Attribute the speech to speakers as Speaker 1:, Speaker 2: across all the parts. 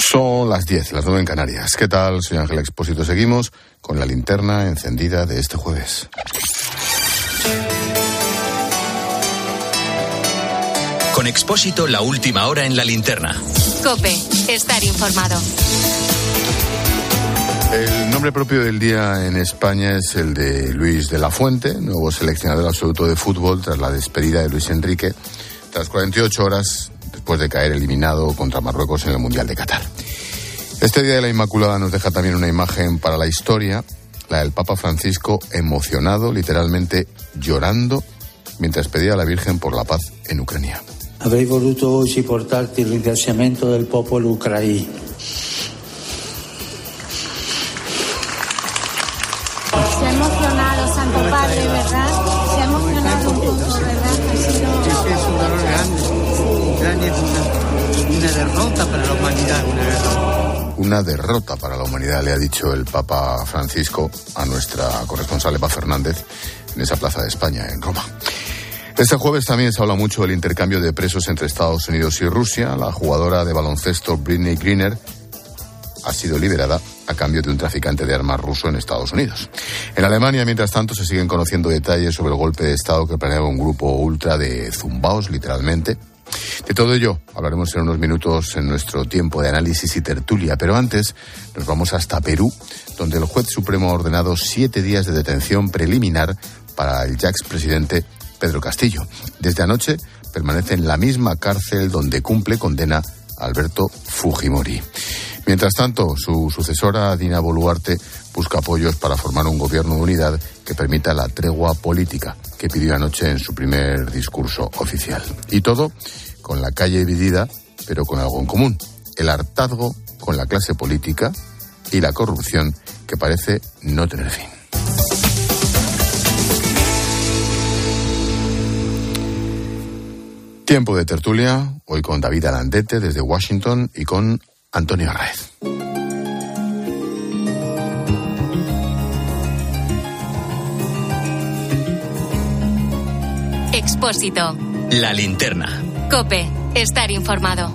Speaker 1: Son las 10, las 9 en Canarias. ¿Qué tal? Soy Ángel Expósito. Seguimos con la linterna encendida de este jueves.
Speaker 2: Con Expósito, la última hora en la linterna.
Speaker 3: Cope, estar informado.
Speaker 1: El nombre propio del día en España es el de Luis de la Fuente, nuevo seleccionador absoluto de fútbol tras la despedida de Luis Enrique, tras 48 horas después de caer eliminado contra Marruecos en el Mundial de Qatar. Este Día de la Inmaculada nos deja también una imagen para la historia, la del Papa Francisco emocionado, literalmente llorando, mientras pedía a la Virgen por la paz en Ucrania.
Speaker 4: Avrei voluto oggi portarti il ringraziamento del popolo ucraino.
Speaker 5: Una derrota para la humanidad,
Speaker 1: le ha dicho el Papa Francisco a nuestra corresponsal Eva Fernández en esa plaza de España, en Roma. Este jueves también se habla mucho del intercambio de presos entre Estados Unidos y Rusia. La jugadora de baloncesto Britney Greener ha sido liberada a cambio de un traficante de armas ruso en Estados Unidos. En Alemania, mientras tanto, se siguen conociendo detalles sobre el golpe de Estado que planeaba un grupo ultra de zumbaos, literalmente. De todo ello hablaremos en unos minutos en nuestro tiempo de análisis y tertulia, pero antes nos vamos hasta Perú, donde el juez supremo ha ordenado siete días de detención preliminar para el ya expresidente Pedro Castillo. Desde anoche permanece en la misma cárcel donde cumple condena Alberto Fujimori. Mientras tanto, su sucesora, Dina Boluarte, busca apoyos para formar un gobierno de unidad que permita la tregua política que pidió anoche en su primer discurso oficial. Y todo con la calle dividida, pero con algo en común. El hartazgo con la clase política y la corrupción que parece no tener fin. Tiempo de tertulia, hoy con David Alandete desde Washington y con Antonio Arraez.
Speaker 3: Expósito.
Speaker 2: La linterna.
Speaker 3: Cope, estar informado.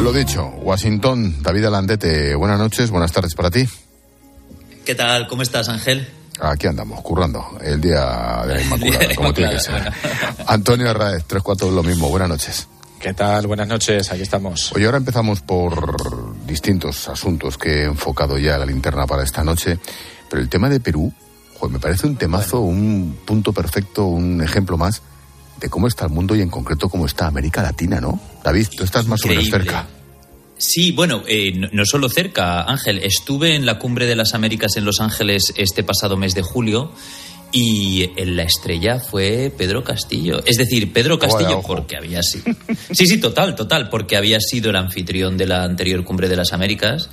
Speaker 1: Lo dicho, Washington, David Alandete, buenas noches, buenas tardes para ti.
Speaker 6: ¿Qué tal? ¿Cómo estás, Ángel?
Speaker 1: Aquí andamos, currando, el día de la Inmaculada, como tiene que ser. Antonio Arraez, tres cuatro lo mismo, buenas noches.
Speaker 7: ¿Qué tal? Buenas noches, aquí estamos.
Speaker 1: Hoy ahora empezamos por distintos asuntos que he enfocado ya a la linterna para esta noche, pero el tema de Perú, joder, me parece un temazo, un punto perfecto, un ejemplo más de cómo está el mundo y en concreto cómo está América Latina, ¿no? David, tú estás más o menos
Speaker 6: Increíble.
Speaker 1: cerca.
Speaker 6: Sí, bueno, eh, no, no solo cerca, Ángel. Estuve en la Cumbre de las Américas en Los Ángeles este pasado mes de julio y en la estrella fue Pedro Castillo. Es decir, Pedro Castillo, porque había sido. Sí, sí, total, total, porque había sido el anfitrión de la anterior Cumbre de las Américas.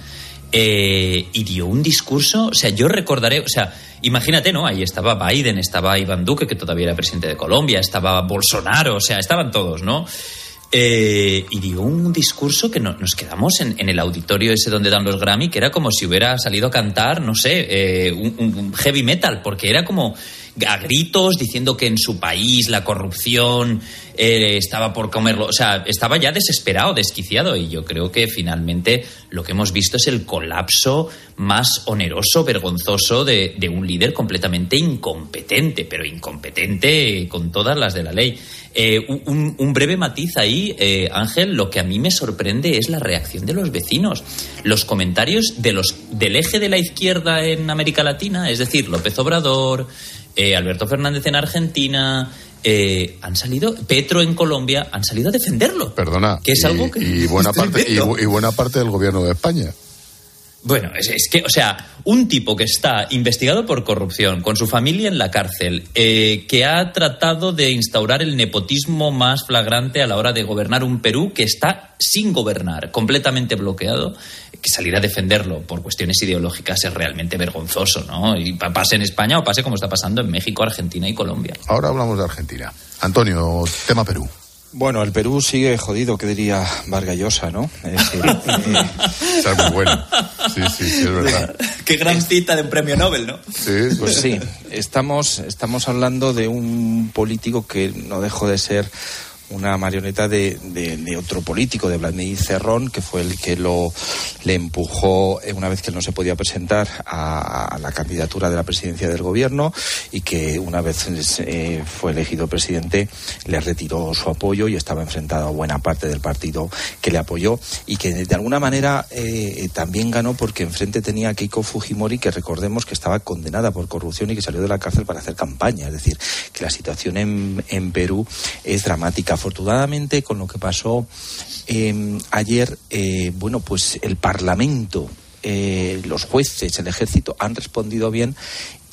Speaker 6: eh, y dio un discurso, o sea, yo recordaré, o sea, imagínate, ¿no? Ahí estaba Biden, estaba Iván Duque, que todavía era presidente de Colombia, estaba Bolsonaro, o sea, estaban todos, ¿no? Eh, y dio un discurso que no- nos quedamos en, en el auditorio ese donde dan los Grammy, que era como si hubiera salido a cantar, no sé, eh, un heavy metal, porque era como a gritos diciendo que en su país la corrupción eh, estaba por comerlo, o sea, estaba ya desesperado, desquiciado, y yo creo que finalmente lo que hemos visto es el colapso más oneroso, vergonzoso de, de un líder completamente incompetente, pero incompetente con todas las de la ley. Eh, un, un breve matiz ahí, eh, Ángel, lo que a mí me sorprende es la reacción de los vecinos. Los comentarios de los, del eje de la izquierda en América Latina, es decir, López Obrador, eh, Alberto Fernández en Argentina, eh, han salido, Petro en Colombia, han salido a defenderlo.
Speaker 1: Perdona.
Speaker 6: Que es
Speaker 1: y,
Speaker 6: algo que
Speaker 1: y buena parte y buena parte del gobierno de España.
Speaker 6: Bueno, es, que, o sea, un tipo que está investigado por corrupción, con su familia en la cárcel, eh, que ha tratado de instaurar el nepotismo más flagrante a la hora de gobernar un Perú que está sin gobernar, completamente bloqueado, que salir a defenderlo por cuestiones ideológicas es realmente vergonzoso, ¿no? Y pa- pase en España o pase como está pasando en México, Argentina y Colombia.
Speaker 1: Ahora hablamos de Argentina. Antonio, tema Perú.
Speaker 7: Bueno, el Perú sigue jodido, que diría Vargas Llosa, ¿no? Es decir, eh,
Speaker 1: Esa es muy bueno. Sí, sí, sí, es verdad.
Speaker 6: Qué gran cita de un premio Nobel, ¿no?
Speaker 1: Sí,
Speaker 7: pues sí, estamos, estamos hablando de un político que no dejó de ser una marioneta de, de- otro político, de Vladimir Cerrón, que fue el que lo le empujó eh, una vez que él no se podía presentar a, la candidatura de la presidencia del gobierno y que una vez eh, fue elegido presidente le retiró su apoyo y estaba enfrentado a buena parte del partido que le apoyó y que de alguna manera eh, también ganó porque enfrente tenía a Keiko Fujimori que recordemos que estaba condenada por corrupción y que salió de la cárcel para hacer campaña. Es decir, que la situación en Perú es dramática. Afortunadamente, con lo que pasó eh, ayer, eh, bueno, pues el Parlamento, eh, los jueces, el ejército han respondido bien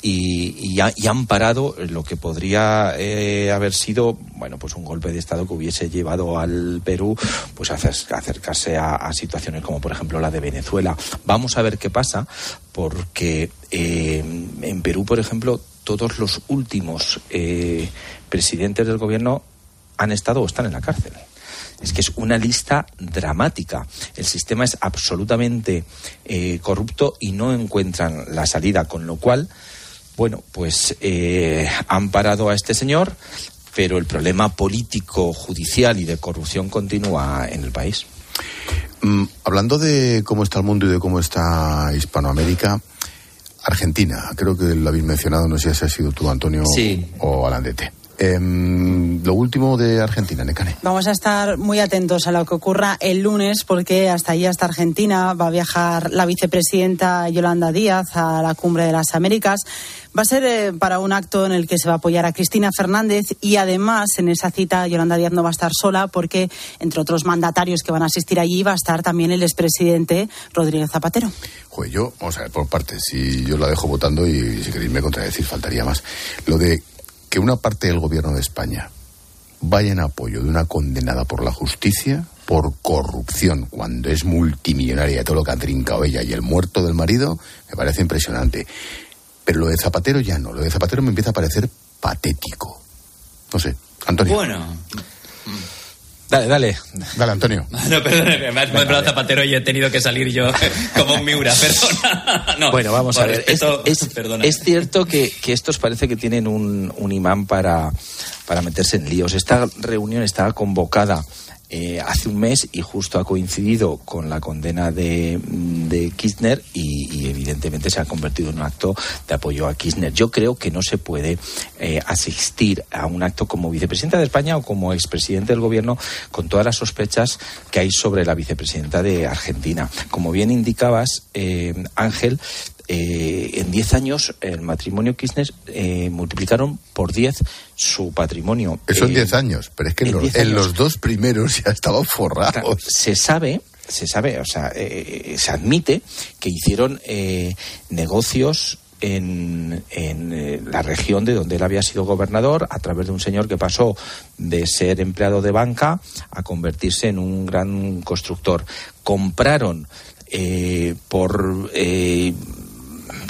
Speaker 7: y, y ha- y han parado lo que podría eh, haber sido bueno pues un golpe de estado que hubiese llevado al Perú pues a acer- a acercarse a, situaciones como por ejemplo la de Venezuela. Vamos a ver qué pasa porque eh, en Perú por ejemplo todos los últimos eh, presidentes del gobierno han estado o están en la cárcel es que es una lista dramática. El sistema es absolutamente eh, corrupto y no encuentran la salida, con lo cual, bueno, pues eh, han parado a este señor, pero el problema político, judicial y de corrupción continúa en el país.
Speaker 1: Mm, hablando de cómo está el mundo y de cómo está Hispanoamérica, Argentina, creo que lo habéis mencionado, no sé si has sido tú, Antonio,
Speaker 6: Sí.
Speaker 1: o Alandete. Em, lo último de Argentina, Necane.
Speaker 8: Vamos a estar muy atentos a lo que ocurra el lunes porque hasta allí, hasta Argentina, va a viajar la vicepresidenta Yolanda Díaz a la Cumbre de las Américas. Va a ser eh, para un acto en el que se va a apoyar a Cristina Fernández y además en esa cita Yolanda Díaz no va a estar sola porque entre otros mandatarios que van a asistir allí va a estar también el expresidente Rodríguez Zapatero.
Speaker 1: Joder, yo, vamos a ver, por partes, si yo la dejo votando y si queréis me contradecir, faltaría más. Lo de que una parte del gobierno de España vaya en apoyo de una condenada por la justicia por corrupción cuando es multimillonaria todo lo que ha trincado ella y el muerto del marido, me parece impresionante. Pero lo de Zapatero ya no, lo de Zapatero me empieza a parecer patético. No sé, Antonio.
Speaker 6: Bueno,
Speaker 7: Dale, dale.
Speaker 1: Dale, Antonio.
Speaker 6: no, perdóneme, me has nombrado Zapatero y he tenido que salir yo como un Miura, perdona. No,
Speaker 7: Bueno, vamos a ver. Es,
Speaker 6: respeto,
Speaker 7: es-
Speaker 6: perdona.
Speaker 7: es cierto que, que estos parece que tienen un, un imán para, para meterse en líos. Esta reunión estaba convocada eh, hace un mes y justo ha coincidido con la condena de, de Kirchner y, y evidentemente se ha convertido en un acto de apoyo a Kirchner. Yo creo que no se puede eh, asistir a un acto como vicepresidenta de España o como expresidente del gobierno con todas las sospechas que hay sobre la vicepresidenta de Argentina. Como bien indicabas, eh, Ángel, eh, en 10 años el matrimonio Kirchner eh, multiplicaron por 10 su patrimonio.
Speaker 1: Eso en
Speaker 7: Eh,
Speaker 1: 10 años, pero es que en, los,
Speaker 7: 10
Speaker 1: en los dos primeros ya estaban forrados.
Speaker 7: Se sabe, se sabe, o sea, eh, se admite que hicieron eh, negocios en, en, eh, la región de donde él había sido gobernador a través de un señor que pasó de ser empleado de banca a convertirse en un gran constructor. Compraron eh, por eh,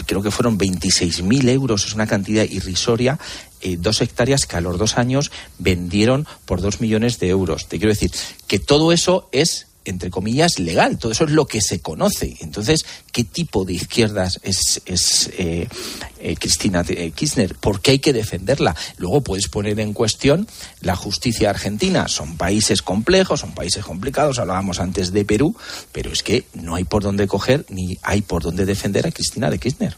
Speaker 7: creo que fueron 26.000 euros, es una cantidad irrisoria, eh, dos hectáreas que a los dos años vendieron por dos millones de euros. Te quiero decir que todo eso es entre comillas, legal. Todo eso es lo que se conoce. Entonces, ¿qué tipo de izquierdas es, es eh, eh, Cristina Kirchner? ¿Por qué hay que defenderla? Luego puedes poner en cuestión la justicia argentina. Son países complejos, son países complicados. Hablábamos antes de Perú, pero es que no hay por dónde coger ni hay por dónde defender a Cristina de Kirchner.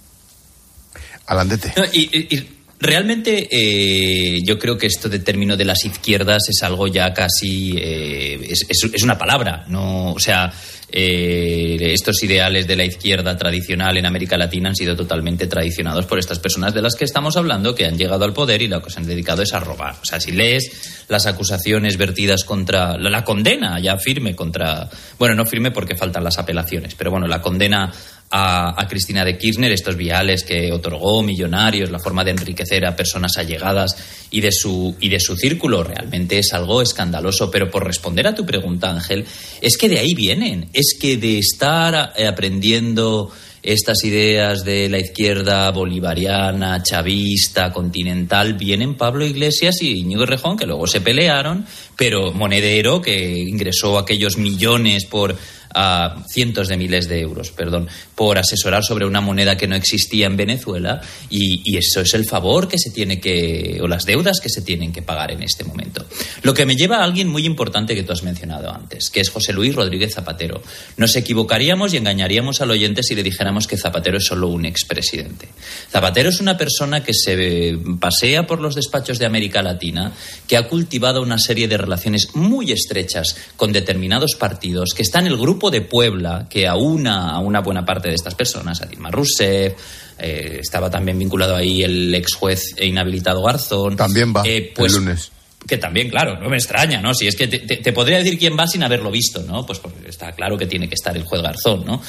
Speaker 1: Alandete.
Speaker 6: Y, realmente eh, yo creo que esto de término de las izquierdas es algo ya casi eh, es, una palabra no o sea eh, estos ideales de la izquierda tradicional en América Latina han sido totalmente traicionados por estas personas de las que estamos hablando que han llegado al poder y lo que se han dedicado es a robar o sea si lees las acusaciones vertidas contra la condena ya firme contra bueno no firme porque faltan las apelaciones pero bueno la condena a, a Cristina de Kirchner, estos viales que otorgó millonarios, la forma de enriquecer a personas allegadas y de su y de su círculo, realmente es algo escandaloso. Pero por responder a tu pregunta, Ángel, es que de ahí vienen, es que de estar aprendiendo estas ideas de la izquierda bolivariana, chavista, continental, vienen Pablo Iglesias y Íñigo Rejón, que luego se pelearon, pero Monedero, que ingresó aquellos millones por a cientos de miles de euros, perdón, por asesorar sobre una moneda que no existía en Venezuela y, eso es el favor que se tiene que, o las deudas que se tienen que pagar en este momento. Lo que me lleva a alguien muy importante que tú has mencionado antes, que es José Luis Rodríguez Zapatero. Nos equivocaríamos y engañaríamos al oyente si le dijéramos que Zapatero es solo un expresidente. Zapatero es una persona que se pasea por los despachos de América Latina, que ha cultivado una serie de relaciones muy estrechas con determinados partidos, que está en el grupo de Puebla, que aúna a una buena parte de estas personas, a Dilma Rousseff, eh, estaba también vinculado ahí el ex juez e inhabilitado Garzón.
Speaker 1: También va
Speaker 6: Eh, pues,
Speaker 1: el lunes.
Speaker 6: que también, claro, no me extraña, ¿no? Si es que te, te- te podría decir quién va sin haberlo visto, ¿no? Pues porque está claro que tiene que estar el juez Garzón, ¿no?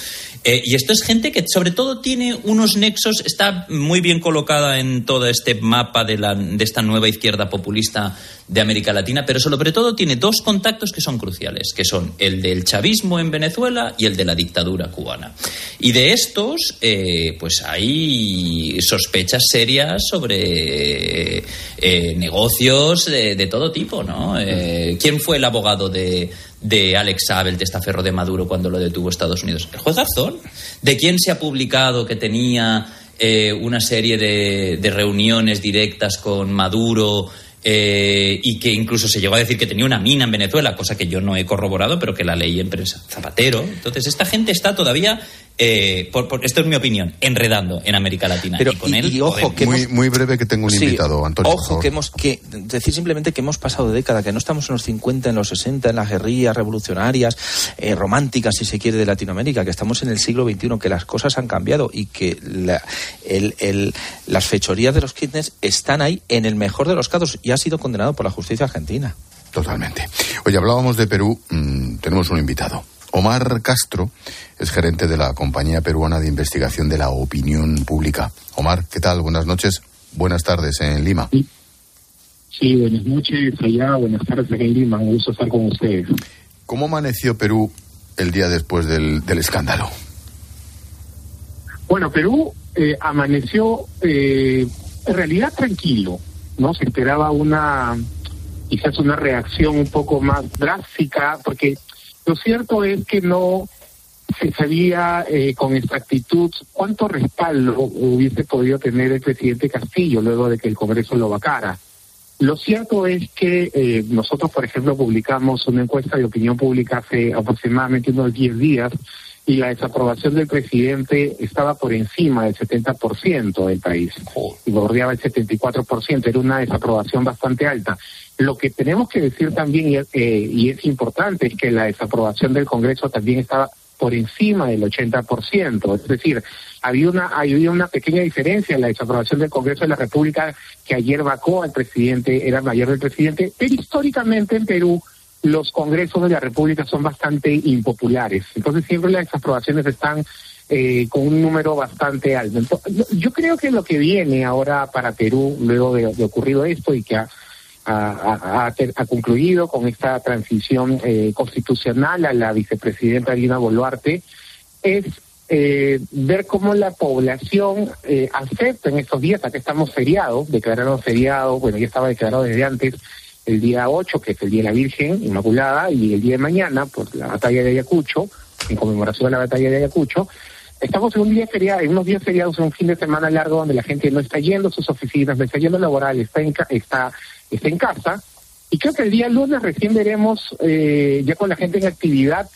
Speaker 6: Eh, y esto es gente que sobre todo tiene unos nexos, está muy bien colocada en todo este mapa de, la, de esta nueva izquierda populista de América Latina, pero sobre todo tiene dos contactos que son cruciales, que son el del chavismo en Venezuela y el de la dictadura cubana. Y de estos, eh, pues hay sospechas serias sobre eh, negocios de, de todo tipo, ¿no? ¿Quién fue el abogado de, de Alex Saab, el testaferro de Maduro, cuando lo detuvo Estados Unidos? El juez Garzón. ¿De quién se ha publicado que tenía eh, una serie de, de reuniones directas con Maduro? eh, y que incluso se llegó a decir que tenía una mina en Venezuela, cosa que yo no he corroborado, pero que la leí en prensa. Zapatero. Entonces, esta gente está todavía, eh, por, por- esto es mi opinión, enredando en América Latina.
Speaker 7: Pero,
Speaker 6: y con
Speaker 7: y-
Speaker 6: él,
Speaker 7: y ojo, que
Speaker 1: Muy,
Speaker 7: hemos-
Speaker 1: muy breve que tengo un
Speaker 7: Sí,
Speaker 1: invitado, Antonio.
Speaker 7: Ojo, que hemos que decir simplemente que hemos pasado de década, que no estamos en los 50, en los 60, en las guerrillas revolucionarias, eh, románticas, si se quiere, de Latinoamérica, que estamos en el siglo XXI, que las cosas han cambiado y que la- el- el- las fechorías de los Kirchner están ahí en el mejor de los casos y ha sido condenado por la justicia argentina.
Speaker 1: Totalmente. Oye, hablábamos de Perú, mm, tenemos un invitado. Omar Castro es gerente de la Compañía Peruana de Investigación de la Opinión Pública. Omar, ¿qué tal? Buenas noches, buenas tardes en Lima.
Speaker 9: Sí, buenas noches allá, buenas tardes aquí en Lima, un gusto estar con ustedes.
Speaker 1: ¿Cómo amaneció Perú el día después del, del escándalo?
Speaker 9: Bueno, Perú eh, amaneció eh, en realidad tranquilo, ¿no? Se esperaba una, quizás una reacción un poco más drástica, porque lo cierto es que no se sabía eh, con exactitud cuánto respaldo hubiese podido tener el presidente Castillo luego de que el Congreso lo vacara. Lo cierto es que eh, nosotros, por ejemplo, publicamos una encuesta de opinión pública hace aproximadamente unos 10 días y la desaprobación del presidente estaba por encima del 70% del país y bordeaba el 74%. Era una desaprobación bastante alta. Lo que tenemos que decir también, y, eh, y es importante, es que la desaprobación del Congreso también estaba por encima del 80%. Es decir, había una, había una pequeña diferencia en la desaprobación del Congreso de la República que ayer vacó al presidente, era mayor del presidente, pero históricamente en Perú los congresos de la República son bastante impopulares. Entonces siempre las desaprobaciones están eh, con un número bastante alto. Yo creo que lo que viene ahora para Perú, luego de, de ocurrido esto y que ha, ha, ha, ha concluido con esta transición eh, constitucional a la vicepresidenta Dina Boluarte, es eh, ver cómo la población eh, acepta en estos días, acá estamos feriados, declararon feriado, bueno, ya estaba declarado desde antes, el día 8, que es el Día de la Virgen Inmaculada, y el día de mañana, por la batalla de Ayacucho, en conmemoración de la batalla de Ayacucho, estamos en un día feriado, en unos días feriados, en un fin de semana largo donde la gente no está yendo a sus oficinas, no está yendo a laboral, está en, está, está en casa, y creo que el día lunes recién veremos, eh, ya con la gente en actividad,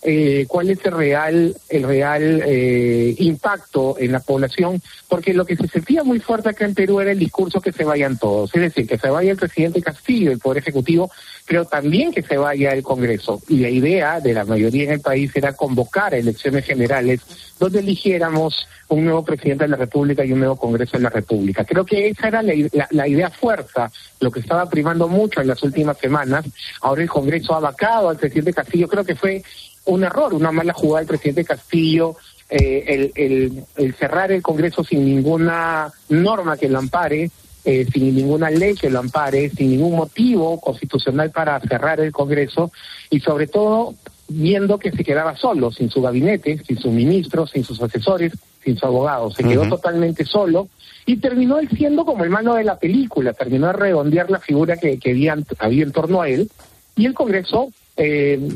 Speaker 9: eh, cuál es el real el real eh, impacto en la población. Porque lo que se sentía muy fuerte acá en Perú era el discurso que se vayan todos. Es decir que se vaya el presidente Castillo el poder ejecutivo pero también que se vaya el Congreso. Y la idea de la mayoría en el país era convocar elecciones generales donde eligiéramos un nuevo presidente de la República y un nuevo Congreso de la República. Creo que esa era la, idea fuerza lo que estaba primando mucho en las últimas semanas. Ahora el Congreso ha vacado al presidente Castillo. Creo que fue un error, una mala jugada del presidente Castillo, eh, el, cerrar el Congreso sin ninguna norma que lo ampare, eh, sin ninguna ley que lo ampare, sin ningún motivo constitucional para cerrar el Congreso y sobre todo viendo que se quedaba solo, sin su gabinete, sin sus ministros, sin sus asesores, sin su abogado. Se quedó uh -huh. totalmente solo y terminó él siendo como el malo de la película, terminó de redondear la figura que, que había, había en torno a él y el Congreso... Eh,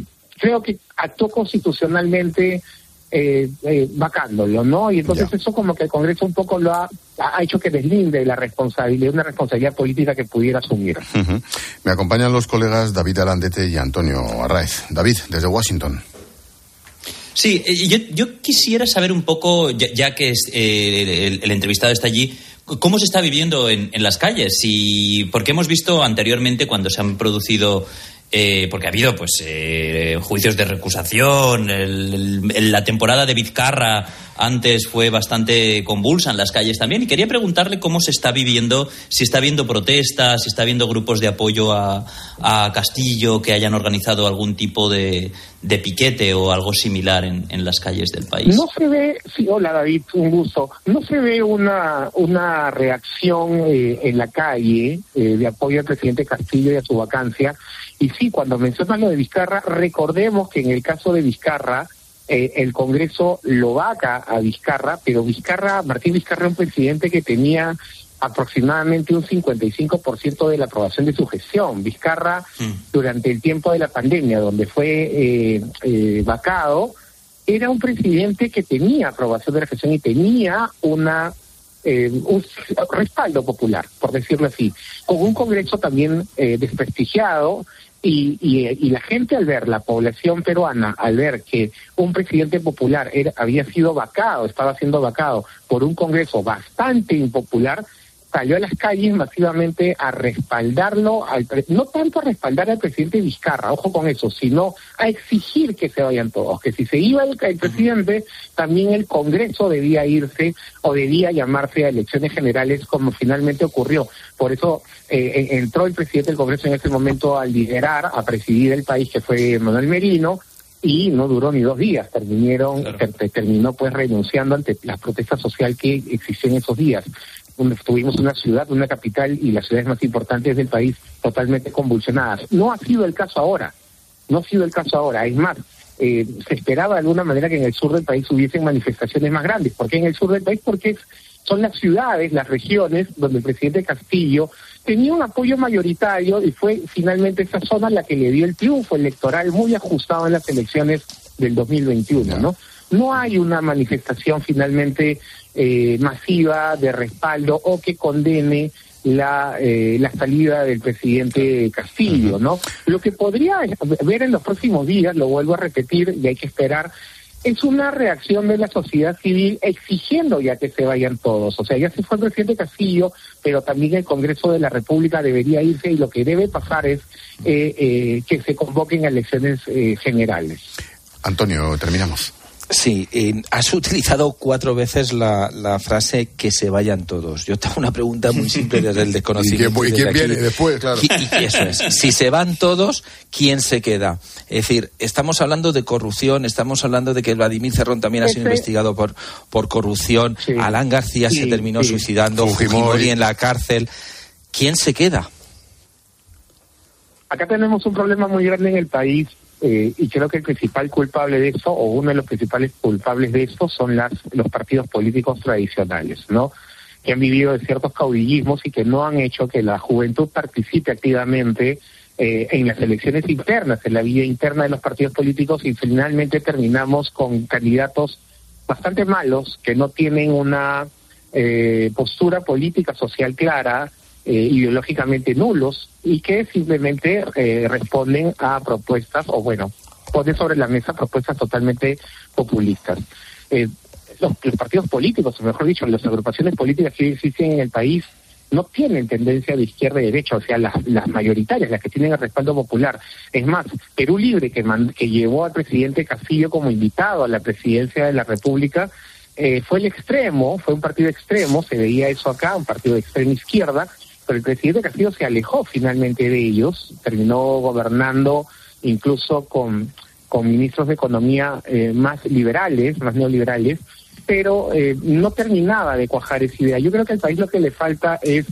Speaker 9: creo que actuó constitucionalmente eh, eh, vacándolo, ¿no? Y entonces eso como que el Congreso un poco lo ha, ha hecho que deslinde la responsabilidad, una responsabilidad política que pudiera asumir.
Speaker 1: Ujú. Me acompañan los colegas David Arandete y Antonio Arraez. David, desde Washington.
Speaker 6: Sí, eh, yo, yo quisiera saber un poco, ya, ya que es, eh, el, el entrevistado está allí, cómo se está viviendo en, en las calles y porque hemos visto anteriormente cuando se han producido eh, porque ha habido pues eh, juicios de recusación el- la temporada de Vizcarra antes fue bastante convulsa en las calles también y quería preguntarle cómo se está viviendo si está habiendo protestas si está habiendo grupos de apoyo a, a Castillo que hayan organizado algún tipo de, de piquete o algo similar en, en las calles del país
Speaker 9: No se ve, sí, hola David, un gusto. No se ve una, una reacción eh, en la calle eh, de apoyo al presidente Castillo y a su vacancia. Y sí, cuando mencionas lo de Vizcarra, recordemos que en el caso de Vizcarra, eh, el Congreso lo vaca a Vizcarra, pero Vizcarra, Martín Vizcarra, un presidente que tenía aproximadamente un 55% de la aprobación de su gestión. Vizcarra, durante el tiempo de la pandemia, donde fue eh, eh, vacado, era un presidente que tenía aprobación de la gestión y tenía una eh, un respaldo popular, por decirlo así, con un Congreso también eh, desprestigiado y, y, y la gente al ver, la población peruana, al ver que un presidente popular era, había sido vacado, estaba siendo vacado por un Congreso bastante impopular, salió a las calles masivamente a respaldarlo, al pre- no tanto a respaldar al presidente Vizcarra, ojo con eso, sino a exigir que se vayan todos, que si se iba el, el presidente, también el Congreso debía irse o debía llamarse a elecciones generales como finalmente ocurrió. Por eso eh, eh, entró el presidente del Congreso en ese momento a liderar, a presidir el país, que fue Manuel Merino, y no duró ni dos días, terminaron, ter- terminó pues renunciando ante la protesta social que existió en esos días. Donde tuvimos una ciudad, una capital y las ciudades más importantes del país totalmente convulsionadas. No ha sido el caso ahora, no ha sido el caso ahora. Es más, eh, se esperaba de alguna manera que en el sur del país hubiesen manifestaciones más grandes. ¿Por qué en el sur del país? Porque son las ciudades, las regiones donde el presidente Castillo tenía un apoyo mayoritario y fue finalmente esa zona la que le dio el triunfo electoral muy ajustado en las elecciones del 2021, ¿no? No hay una manifestación finalmente eh, masiva de respaldo o que condene la, eh, la salida del presidente Castillo, ¿no? Lo que podría ver en los próximos días, lo vuelvo a repetir y hay que esperar, es una reacción de la sociedad civil exigiendo ya que se vayan todos. O sea, ya se fue el presidente Castillo, pero también el Congreso de la República debería irse y lo que debe pasar es eh, eh, que se convoquen elecciones eh, generales.
Speaker 1: Antonio, terminamos.
Speaker 7: Sí, eh, has utilizado cuatro veces la, la frase que se vayan todos. Yo tengo una pregunta muy simple desde el desconocimiento.
Speaker 1: ¿Y quién- y
Speaker 7: desde
Speaker 1: quién
Speaker 7: aquí.
Speaker 1: viene después? Claro.
Speaker 7: Y- y eso es. Si se van todos, ¿quién se queda? Es decir, estamos hablando de corrupción, estamos hablando de que Vladimir Cerrón también ha sido investigado por, por corrupción. Alan García se
Speaker 9: Sí,
Speaker 7: terminó
Speaker 9: sí.
Speaker 7: suicidando,
Speaker 1: Fujimori.
Speaker 7: Fujimori en la cárcel. ¿Quién se queda?
Speaker 9: Acá tenemos un problema muy grande en el país eh, y creo que el principal culpable de eso, o uno de los principales culpables de esto, son las, los partidos políticos tradicionales, ¿no? Que han vivido de ciertos caudillismos y que no han hecho que la juventud participe activamente eh, en las elecciones internas, en la vida interna de los partidos políticos y finalmente terminamos con candidatos bastante malos que no tienen una eh, postura política social clara, eh, ideológicamente nulos y que simplemente eh, responden a propuestas o bueno, ponen sobre la mesa propuestas totalmente populistas. Eh, los, los partidos políticos, o mejor dicho, las agrupaciones políticas que existen en el país no tienen tendencia de izquierda y derecha, o sea, las, las mayoritarias, las que tienen el respaldo popular. Es más, Perú Libre, que, man- que llevó al presidente Castillo como invitado a la presidencia de la República, eh, fue el extremo, fue un partido extremo, se veía eso acá, un partido de extrema izquierda, pero el presidente Castillo se alejó finalmente de ellos, terminó gobernando incluso con, con ministros de economía eh, más liberales, más neoliberales, pero eh, no terminaba de cuajar esa idea. Yo creo que al país lo que le falta es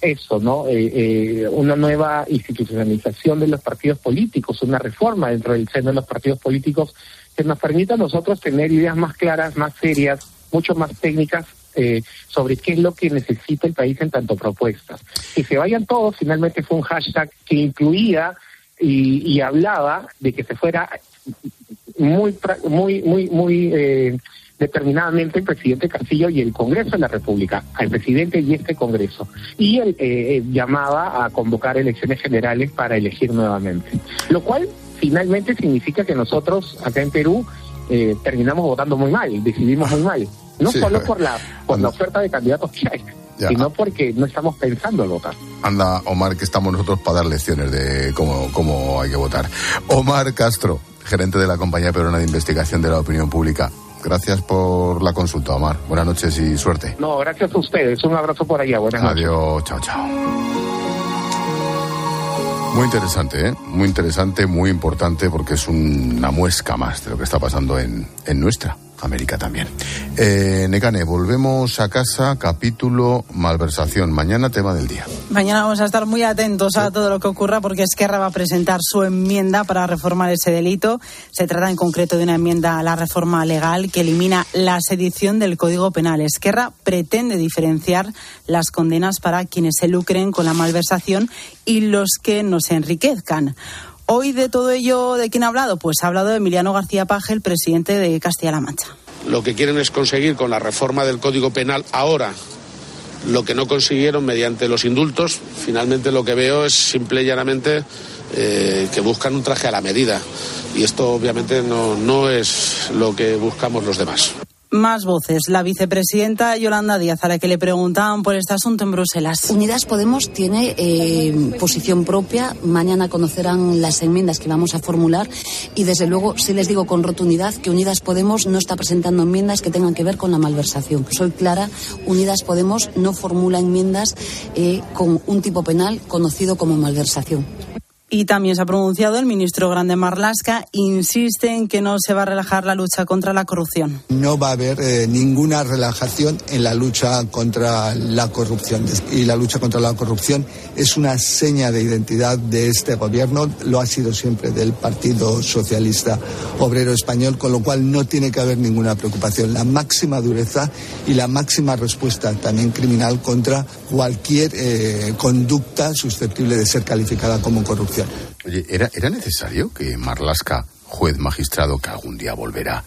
Speaker 9: eso, ¿no? Eh, eh, una nueva institucionalización de los partidos políticos, una reforma dentro del seno de los partidos políticos que nos permita a nosotros tener ideas más claras, más serias, mucho más técnicas eh, sobre qué es lo que necesita el país en tanto propuestas. Que se vayan todos, finalmente fue un hashtag que incluía y, y hablaba de que se fuera muy, muy, muy, muy eh, determinadamente el presidente Castillo y el Congreso de la República, al presidente y este Congreso. Y él eh, eh, llamaba a convocar elecciones generales para elegir nuevamente. Lo cual finalmente significa que nosotros acá en Perú eh, terminamos votando muy mal, decidimos muy mal. No
Speaker 1: Sí,
Speaker 9: solo por la, por la oferta de candidatos que hay,
Speaker 1: Ya.
Speaker 9: sino porque no estamos pensando en votar.
Speaker 1: Anda, Omar, que estamos nosotros para dar lecciones de cómo, cómo hay que votar. Omar Castro, gerente de la Compañía Peruana de Investigación de la Opinión Pública. Gracias por la consulta, Omar. Buenas noches y suerte.
Speaker 9: No, gracias a ustedes. Un abrazo por allá. Buenas noches.
Speaker 1: Adiós, chao, chao. Muy interesante, ¿eh? Muy interesante, muy importante, porque es una muesca más de lo que está pasando en, en nuestra América también. Eh, Necane, volvemos a casa, capítulo malversación. Mañana tema del día.
Speaker 8: Mañana vamos a estar muy atentos a todo lo que ocurra porque Esquerra va a presentar su enmienda para reformar ese delito. Se trata en concreto de una enmienda a la reforma legal que elimina la sedición del Código Penal. Esquerra pretende diferenciar las condenas para quienes se lucren con la malversación y los que no se enriquezcan. Hoy de todo ello, ¿de quién ha hablado? Pues ha hablado Emiliano García Paje, el presidente de Castilla-La Mancha.
Speaker 10: Lo que quieren es conseguir con la reforma del Código Penal ahora lo que no consiguieron mediante los indultos. Finalmente lo que veo es simple y llanamente eh, que buscan un traje a la medida. Y esto obviamente no, no es lo que buscamos los demás.
Speaker 8: Más voces. La vicepresidenta Yolanda Díaz, a la que le preguntaban por este asunto en Bruselas.
Speaker 11: Unidas Podemos tiene eh, posición propia. Mañana conocerán las enmiendas que vamos a formular y desde luego sí les digo con rotundidad que Unidas Podemos no está presentando enmiendas que tengan que ver con la malversación. Soy clara, Unidas Podemos no formula enmiendas eh, con un tipo penal conocido como malversación.
Speaker 8: Y también se ha pronunciado el ministro Grande Marlasca, insiste en que no se va a relajar la lucha contra la corrupción.
Speaker 12: No va a haber eh, ninguna relajación en la lucha contra la corrupción. Y la lucha contra la corrupción es una seña de identidad de este gobierno, lo ha sido siempre del Partido Socialista Obrero Español, con lo cual no tiene que haber ninguna preocupación. La máxima dureza y la máxima respuesta también criminal contra cualquier eh, conducta susceptible de ser calificada como corrupción.
Speaker 1: Oye, ¿era, ¿era necesario que Marlasca, juez magistrado que algún día volverá,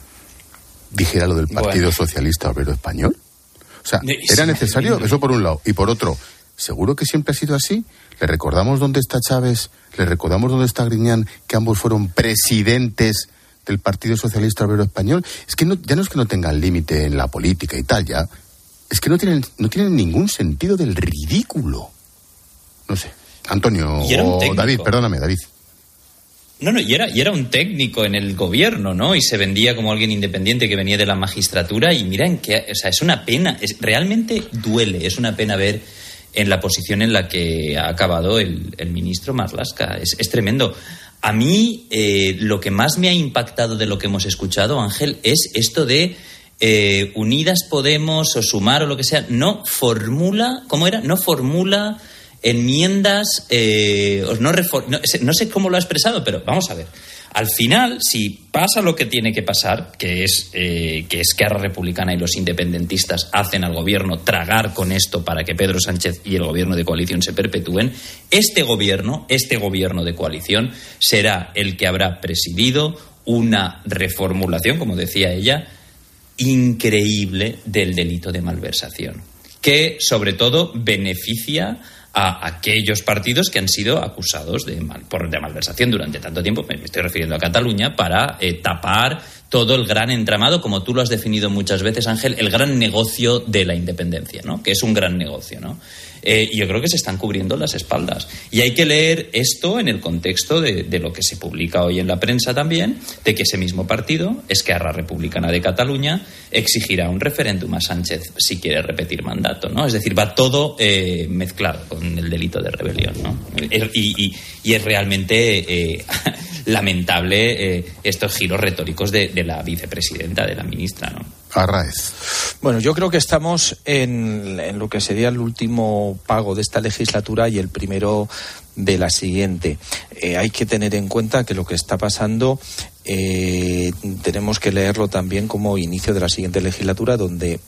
Speaker 1: dijera lo del Partido
Speaker 6: Bueno.
Speaker 1: Socialista Obrero Español? O sea, ¿era necesario? Eso por un lado. Y por otro, ¿seguro que siempre ha sido así? ¿Le recordamos dónde está Chávez? ¿Le recordamos dónde está Griñán? Que ambos fueron presidentes del Partido Socialista Obrero Español. Es que no, ya no es que no tengan límite en la política y tal, ya. Es que no tienen, no tienen ningún sentido del ridículo. No sé. Antonio o. David, perdóname, David.
Speaker 6: No, no, y era, y era un técnico en el gobierno, ¿no? Y se vendía como alguien independiente que venía de la magistratura. Y mira, en qué, o sea, es una pena, es, realmente duele, es una pena ver en la posición en la que ha acabado el, el ministro Marlasca. Es, es tremendo. A mí, eh, lo que más me ha impactado de lo que hemos escuchado, Ángel, es esto de eh, Unidas Podemos o Sumar o lo que sea, no formula, ¿cómo era? No formula enmiendas, eh, no, no, sé- no sé cómo lo ha expresado, pero vamos a ver. Al final, si pasa lo que tiene que pasar, que es eh, que Esquerra Republicana y los independentistas hacen al gobierno tragar con esto para que Pedro Sánchez y el gobierno de coalición se perpetúen, este gobierno, este gobierno de coalición, será el que habrá presidido una reformulación, como decía ella, increíble del delito de malversación, que sobre todo beneficia a aquellos partidos que han sido acusados de, mal- por, de malversación durante tanto tiempo, me estoy refiriendo a Cataluña, para eh, tapar todo el gran entramado, como tú lo has definido muchas veces, Ángel, el gran negocio de la independencia, ¿no? que es un gran negocio. ¿no? Eh, yo creo que se están cubriendo las espaldas. Y hay que leer esto en el contexto de, lo que se publica hoy en la prensa también, de que ese mismo partido, Esquerra Republicana de Cataluña, exigirá un referéndum a Sánchez si quiere repetir mandato. ¿no? Es decir, va todo eh, mezclado con el delito de rebelión. ¿no? Y es realmente eh, lamentable eh, estos giros retóricos de, de la vicepresidenta, de la ministra. ¿no?
Speaker 1: Arraez.
Speaker 7: Bueno, yo creo que estamos en, en lo que sería el último pago de esta legislatura y el primero de la siguiente. Eh, hay que tener en cuenta que lo que está pasando eh, tenemos que leerlo también como inicio de la siguiente legislatura, donde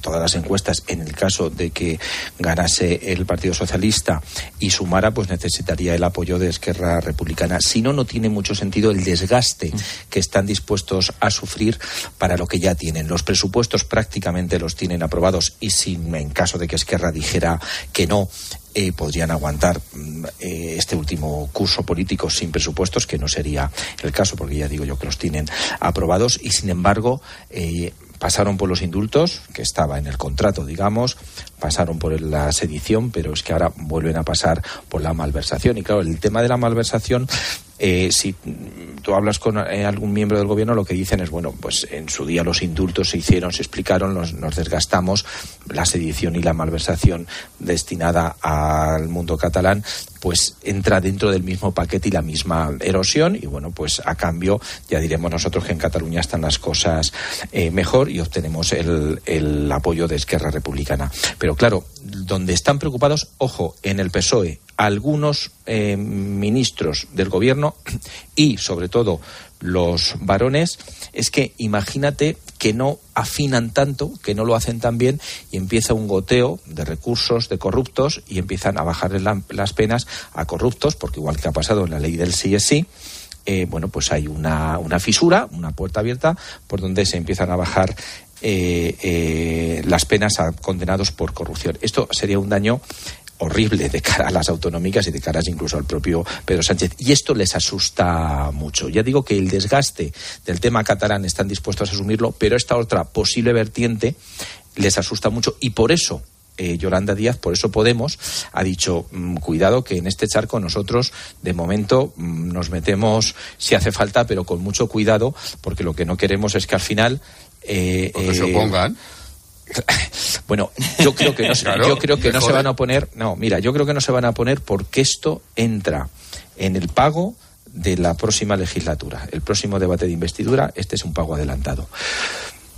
Speaker 7: todas las encuestas, en el caso de que ganase el Partido Socialista y sumara, pues necesitaría el apoyo de Esquerra Republicana. Si no, no tiene mucho sentido el desgaste que están dispuestos a sufrir para lo que ya tienen. Los presupuestos prácticamente los tienen aprobados y si en caso de que Esquerra dijera que no, eh, podrían aguantar mm, eh, este último curso político sin presupuestos, que no sería el caso, porque ya digo yo que los tienen aprobados, y sin embargo eh, pasaron por los indultos, que estaba en el contrato, digamos, pasaron por la sedición, pero es que ahora vuelven a pasar por la malversación. Y claro, el tema de la malversación eh, si tú hablas con eh, algún miembro del gobierno, lo que dicen es, bueno, pues en su día los indultos se hicieron, se explicaron, nos, desgastamos, la sedición y la malversación destinada al mundo catalán, pues entra dentro del mismo paquete y la misma erosión y bueno, pues a cambio ya diremos nosotros que en Cataluña están las cosas eh, mejor y obtenemos el, el apoyo de Esquerra Republicana. Pero claro, donde están preocupados, ojo, en el PSOE, algunos eh, ministros del gobierno y, sobre todo, los varones, es que imagínate que no afinan tanto, que no lo hacen tan bien y empieza un goteo de recursos de corruptos y empiezan a bajarles las penas a corruptos, porque igual que ha pasado en la ley del sí es sí, eh, bueno, pues hay una, una fisura, una puerta abierta por donde se empiezan a bajar eh, las penas a condenados por corrupción. Esto sería un daño horrible de cara a las autonómicas y de cara incluso al propio Pedro Sánchez. Y esto les asusta mucho. Ya digo que el desgaste del tema catalán están dispuestos a asumirlo, pero esta otra posible vertiente les asusta mucho y por eso eh, Yolanda Díaz, por eso Podemos, ha dicho, mm, cuidado que en este charco nosotros de momento mm, nos metemos si hace falta, pero con mucho cuidado, porque lo que no queremos es que al final...
Speaker 1: Eh, se eh, opongan.
Speaker 7: Bueno, yo creo que no, yo creo que no se van a poner, no, mira, yo creo que no se van a poner porque esto entra en el pago de la próxima legislatura, el próximo debate de investidura, este es un pago adelantado.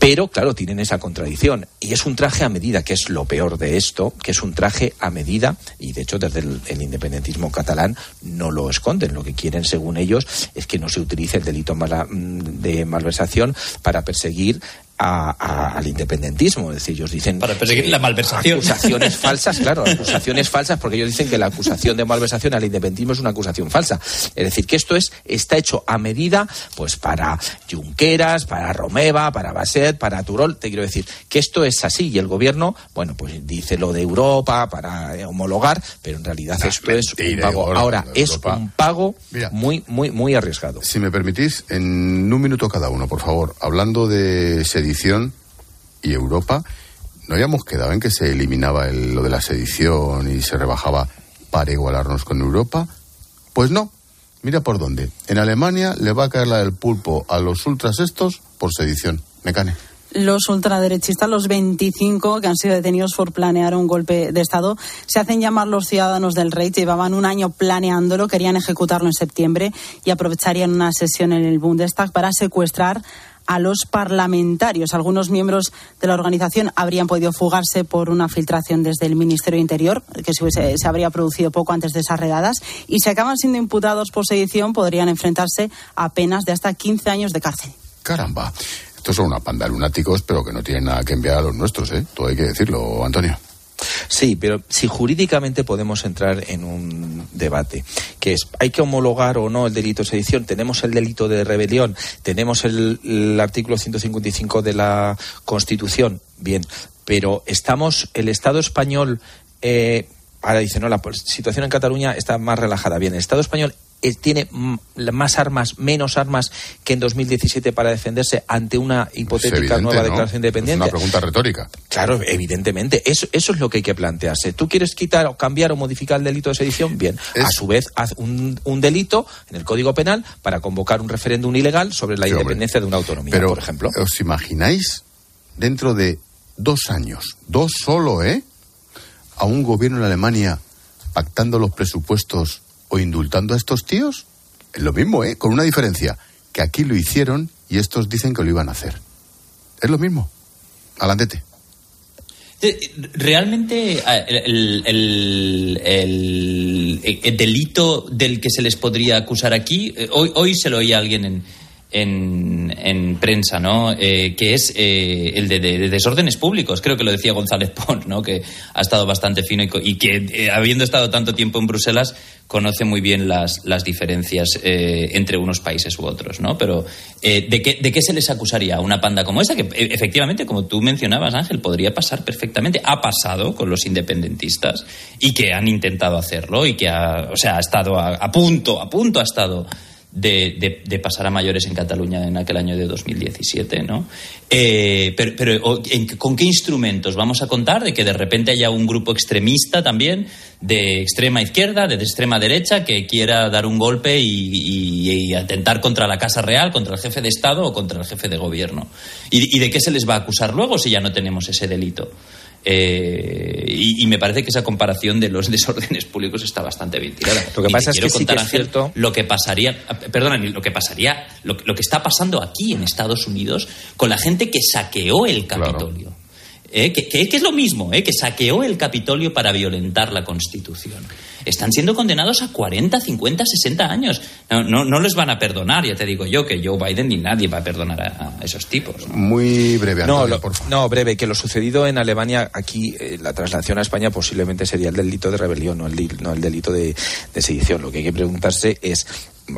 Speaker 7: Pero, claro, tienen esa contradicción. Y es un traje a medida, que es lo peor de esto, que es un traje a medida, y de hecho desde el, independentismo catalán no lo esconden. Lo que quieren, según ellos, es que no se utilice el delito de malversación para perseguir al independentismo. Es decir, ellos dicen.
Speaker 6: Para perseguir la malversación.
Speaker 7: Acusaciones falsas, claro, acusaciones falsas, porque ellos dicen que la acusación de malversación al independentismo es una acusación falsa. Es decir, que esto es está hecho a medida, pues para Junqueras, para Romeva, para Basset, para Turol. Te quiero decir que esto es así y el gobierno, bueno, pues dice lo de Europa para homologar, pero en realidad esto es un pago. Ahora, es un pago muy, muy, muy arriesgado.
Speaker 1: Si me permitís, en un minuto cada uno, por favor, hablando de sedición y Europa, ¿no habíamos quedado en que se eliminaba lo de la sedición y se rebajaba para igualarnos con Europa? Pues no. Mira por dónde. En Alemania le va a caer la del pulpo a los ultras estos por sedición. Mecane.
Speaker 8: Los ultraderechistas, los 25 que han sido detenidos por planear un golpe de Estado, se hacen llamar los ciudadanos del rey. Llevaban un año planeándolo, querían ejecutarlo en septiembre y aprovecharían una sesión en el Bundestag para secuestrar a los parlamentarios. Algunos miembros de la organización habrían podido fugarse por una filtración desde el Ministerio Interior, que se, se habría producido poco antes de esas redadas, y si acaban siendo imputados por sedición, podrían enfrentarse a penas de hasta 15 años de cárcel.
Speaker 1: Caramba. Estos son una panda de lunáticos, pero que no tienen nada que enviar a los nuestros, ¿eh? Todo hay que decirlo, Antonio.
Speaker 7: Sí, pero si jurídicamente podemos entrar en un debate, que es, ¿hay que homologar o no el delito de sedición? Tenemos el delito de rebelión, tenemos el, artículo 155 de la Constitución, bien, pero estamos, el Estado español, eh, ahora dice, no, la situación en Cataluña está más relajada, bien, el Estado español tiene más armas, menos armas que en 2017 para defenderse ante una hipotética nueva declaración independiente.
Speaker 1: Es una pregunta retórica.
Speaker 7: Claro, evidentemente. Eso, eso es lo que hay que plantearse. ¿Tú quieres quitar o cambiar o modificar el delito de sedición? Bien. A su vez, haz un, delito en el Código Penal para convocar un referéndum ilegal sobre la independencia de una autonomía, por ejemplo.
Speaker 1: ¿Os imagináis dentro de dos años, dos solo, ¿eh? A un gobierno en Alemania pactando los presupuestos o indultando a estos tíos? Lo mismo, ¿eh? Con una diferencia, que aquí lo hicieron y estos dicen que lo iban a hacer. Es lo mismo. Alandete.
Speaker 6: Realmente el, el, delito del que se les podría acusar aquí, eh, hoy, hoy se lo oía alguien en, en, en prensa, ¿no? Eh, que es eh, el de, de- de desórdenes públicos. Creo que lo decía González Pons, ¿no? Que ha estado bastante fino y, que, eh, habiendo estado tanto tiempo en Bruselas, conoce muy bien las, las diferencias entre unos países u otros, ¿no? Pero, ¿de, qué, ¿de qué se les acusaría a una panda como esa? Que eh, efectivamente, como tú mencionabas, Ángel, podría pasar perfectamente. Ha pasado con los independentistas y que han intentado hacerlo y que ha, o sea, ha estado a punto, a punto ha estado de, de- de pasar a mayores en Cataluña en aquel año de 2017, ¿no? Eh, pero pero o- ¿en qué- ¿con qué instrumentos vamos a contar de que de repente haya un grupo extremista también de extrema izquierda, de extrema derecha, que quiera dar un golpe y, y- atentar contra la Casa Real, contra el jefe de Estado o contra el jefe de gobierno? ¿Y, y de qué se les va a acusar luego si ya no tenemos ese delito? Eh, y, y me parece que esa comparación de los desórdenes públicos está bastante bien tirada.
Speaker 7: Lo que
Speaker 6: Y
Speaker 7: pasa es
Speaker 6: quiero
Speaker 7: que sí que es cierto-
Speaker 6: lo que pasaría, perdona, lo que pasaría, lo, lo que está pasando aquí en Estados Unidos con la gente que saqueó el Capitolio. Eh, que, que- que es lo mismo, eh, que saqueó el Capitolio para violentar la Constitución. Están siendo condenados a 40, 50, 60 años. No, no, no les van a perdonar, ya te digo yo, que Joe Biden ni nadie va a perdonar a, a esos tipos. ¿no?
Speaker 1: Muy breve,
Speaker 7: No,
Speaker 1: Antonio,
Speaker 7: lo-
Speaker 1: por favor.
Speaker 7: no, breve, que lo sucedido en Alemania, aquí eh, la traslación a España posiblemente sería el delito de rebelión, no el, di- no el delito de, de sedición. Lo que hay que preguntarse es,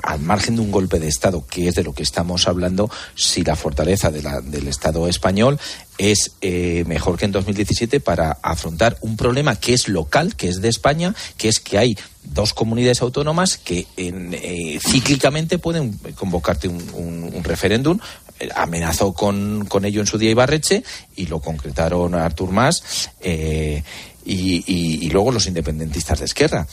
Speaker 7: al margen de un golpe de Estado, que es de lo que estamos hablando, si la fortaleza de la- del Estado español es eh, mejor que en 2017 para afrontar un problema que es local, que es de España, que es que hay dos comunidades autónomas que en, eh, cíclicamente pueden convocarte un, referéndum. Amenazó con, con ello en su día Ibarreche y lo concretaron Artur Mas eh, y, y- y luego los independentistas de Esquerra.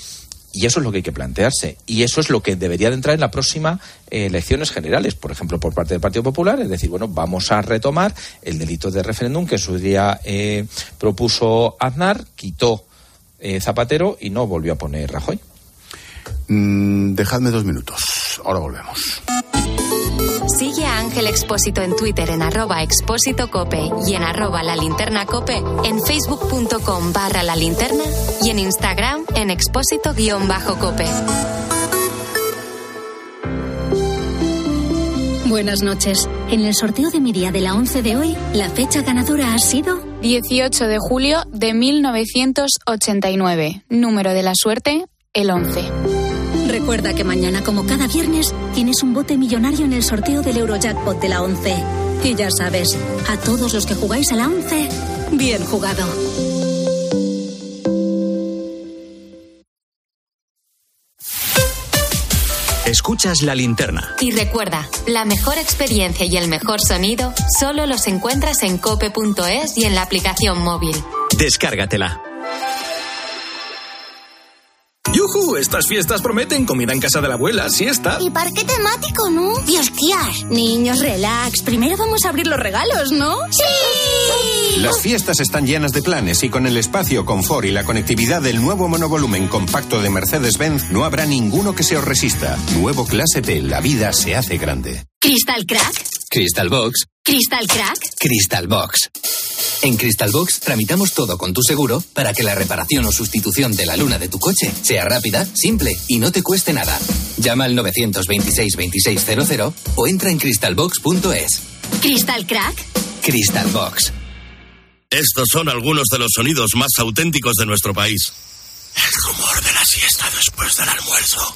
Speaker 7: Y eso es lo que hay que plantearse. Y eso es lo que debería de entrar en la próxima eh, elecciones generales, por ejemplo, por parte del Partido Popular. Es decir, bueno, vamos a retomar el delito de referéndum que en su día eh, propuso Aznar, quitó eh, Zapatero y no volvió a poner Rajoy.
Speaker 1: Mm, dejadme dos minutos. Ahora volvemos.
Speaker 3: Sigue a Ángel Expósito en Twitter en arroba expósito cope y en arroba la linterna cope, en facebook.com barra la linterna y en Instagram en expósito guion bajo cope.
Speaker 13: Buenas noches. En el sorteo de mi día de la 11 de hoy, la fecha ganadora ha sido
Speaker 14: 18 de julio de 1989. Número de la suerte, el 11.
Speaker 13: Recuerda que mañana, como cada viernes, tienes un bote millonario en el sorteo del Eurojackpot de la 11. Y ya sabes, a todos los que jugáis a la 11, bien jugado.
Speaker 2: Escuchas la linterna.
Speaker 3: Y recuerda, la mejor experiencia y el mejor sonido solo los encuentras en cope.es y en la aplicación móvil.
Speaker 2: Descárgatela.
Speaker 15: Estas fiestas prometen comida en casa de la abuela, siesta.
Speaker 16: Y parque temático, ¿no? Y hostias. Niños, relax. Primero vamos a abrir los regalos, ¿no? ¡Sí!
Speaker 17: Las fiestas están llenas de planes y con el espacio, confort y la conectividad del nuevo monovolumen compacto de Mercedes-Benz no habrá ninguno que se os resista. Nuevo Clase T, la vida se hace grande.
Speaker 16: ¿Crystal Crack?
Speaker 18: Crystal Box,
Speaker 16: ¿Crystal Crack?
Speaker 18: Crystal Box. En Crystal Box tramitamos todo con tu seguro para que la reparación o sustitución de la luna de tu coche sea rápida, simple y no te cueste nada. Llama al 926 2600 o entra en crystalbox.es.
Speaker 16: ¿Crystal Crack?
Speaker 18: Crystal Box.
Speaker 19: Estos son algunos de los sonidos más auténticos de nuestro país. El rumor de la siesta después del almuerzo.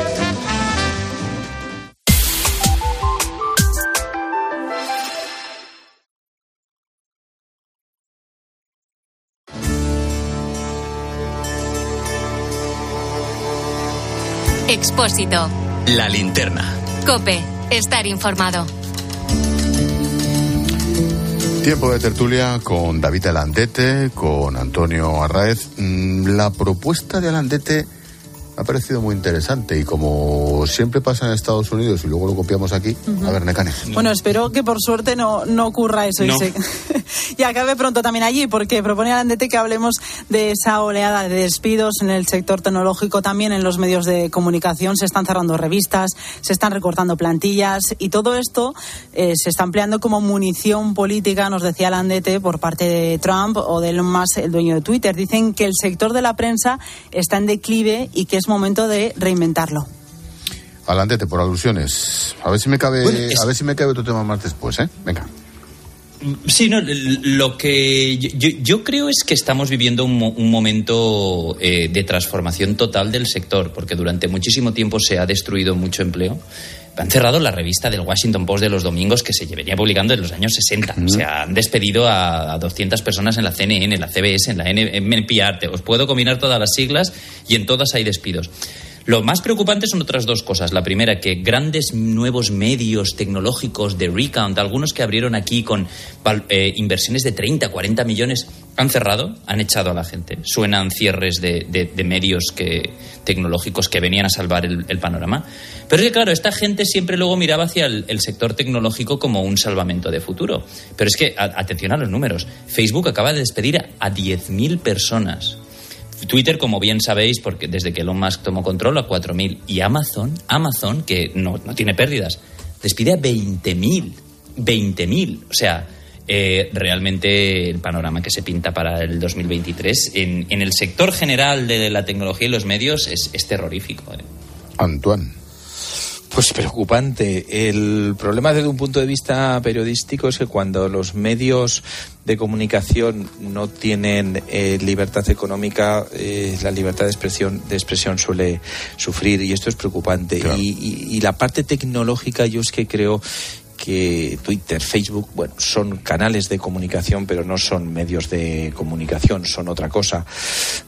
Speaker 2: La linterna.
Speaker 3: Cope. Estar informado.
Speaker 1: Tiempo de tertulia con David Alandete, con Antonio Arraez. Mm, La propuesta de Alandete ha parecido muy interesante y como siempre pasa en Estados Unidos y luego lo copiamos aquí, a ver, Necane.
Speaker 8: Bueno, espero que por suerte no, no ocurra eso
Speaker 1: No.
Speaker 8: y, se- y acabe pronto también allí, porque propone Arandete que hablemos de esa oleada de despidos en el sector tecnológico, también en los medios de comunicación. Se están cerrando revistas, se están recortando plantillas y todo esto eh, se está empleando como munición política, nos decía Landete, por parte de Trump o de Elon Musk, el dueño de Twitter. Dicen que el sector de la prensa está en declive y que es momento de reinventarlo.
Speaker 1: Alandete, por alusiones. A ver si me cabe,
Speaker 6: Bueno, es-
Speaker 1: a ver si me cabe otro tema más después, ¿eh? Venga.
Speaker 6: Sí, no, lo que yo, yo creo es que estamos viviendo un, un momento eh, de transformación total del sector, porque durante muchísimo tiempo se ha destruido mucho empleo. Han cerrado la revista del Washington Post de los domingos que se venía publicando en los años 60. O sea, han despedido a, a 200 personas en la CNN, en la CBS, en la NPR. Os puedo combinar todas las siglas y en todas hay despidos. Lo más preocupante son otras dos cosas. La primera, que grandes nuevos medios tecnológicos de Recount, algunos que abrieron aquí con eh, inversiones de 30, 40 millones, han cerrado, han echado a la gente. Suenan cierres de, de- de medios que, tecnológicos que venían a salvar el, panorama. Pero es que, claro, esta gente siempre luego miraba hacia el, sector tecnológico como un salvamento de futuro. Pero es que, atención a los números, Facebook acaba de despedir a, a 10.000 personas. Twitter, como bien sabéis, porque desde que Elon Musk tomó control, a 4.000. Y Amazon, Amazon, que no, no tiene pérdidas, despide a 20.000. 20.000. O sea, eh, realmente el panorama que se pinta para el 2023 en, en el sector general de la tecnología y los medios es, es terrorífico. ¿eh?
Speaker 1: Antoine.
Speaker 7: Pues preocupante. El problema desde un punto de vista periodístico es que cuando los medios de comunicación no tienen eh, libertad económica, eh, la libertad de expresión, de expresión suele sufrir y esto es preocupante. Y, y- y la parte tecnológica yo es que creo que Twitter, Facebook, bueno, son canales de comunicación, pero no son medios de comunicación, son otra cosa.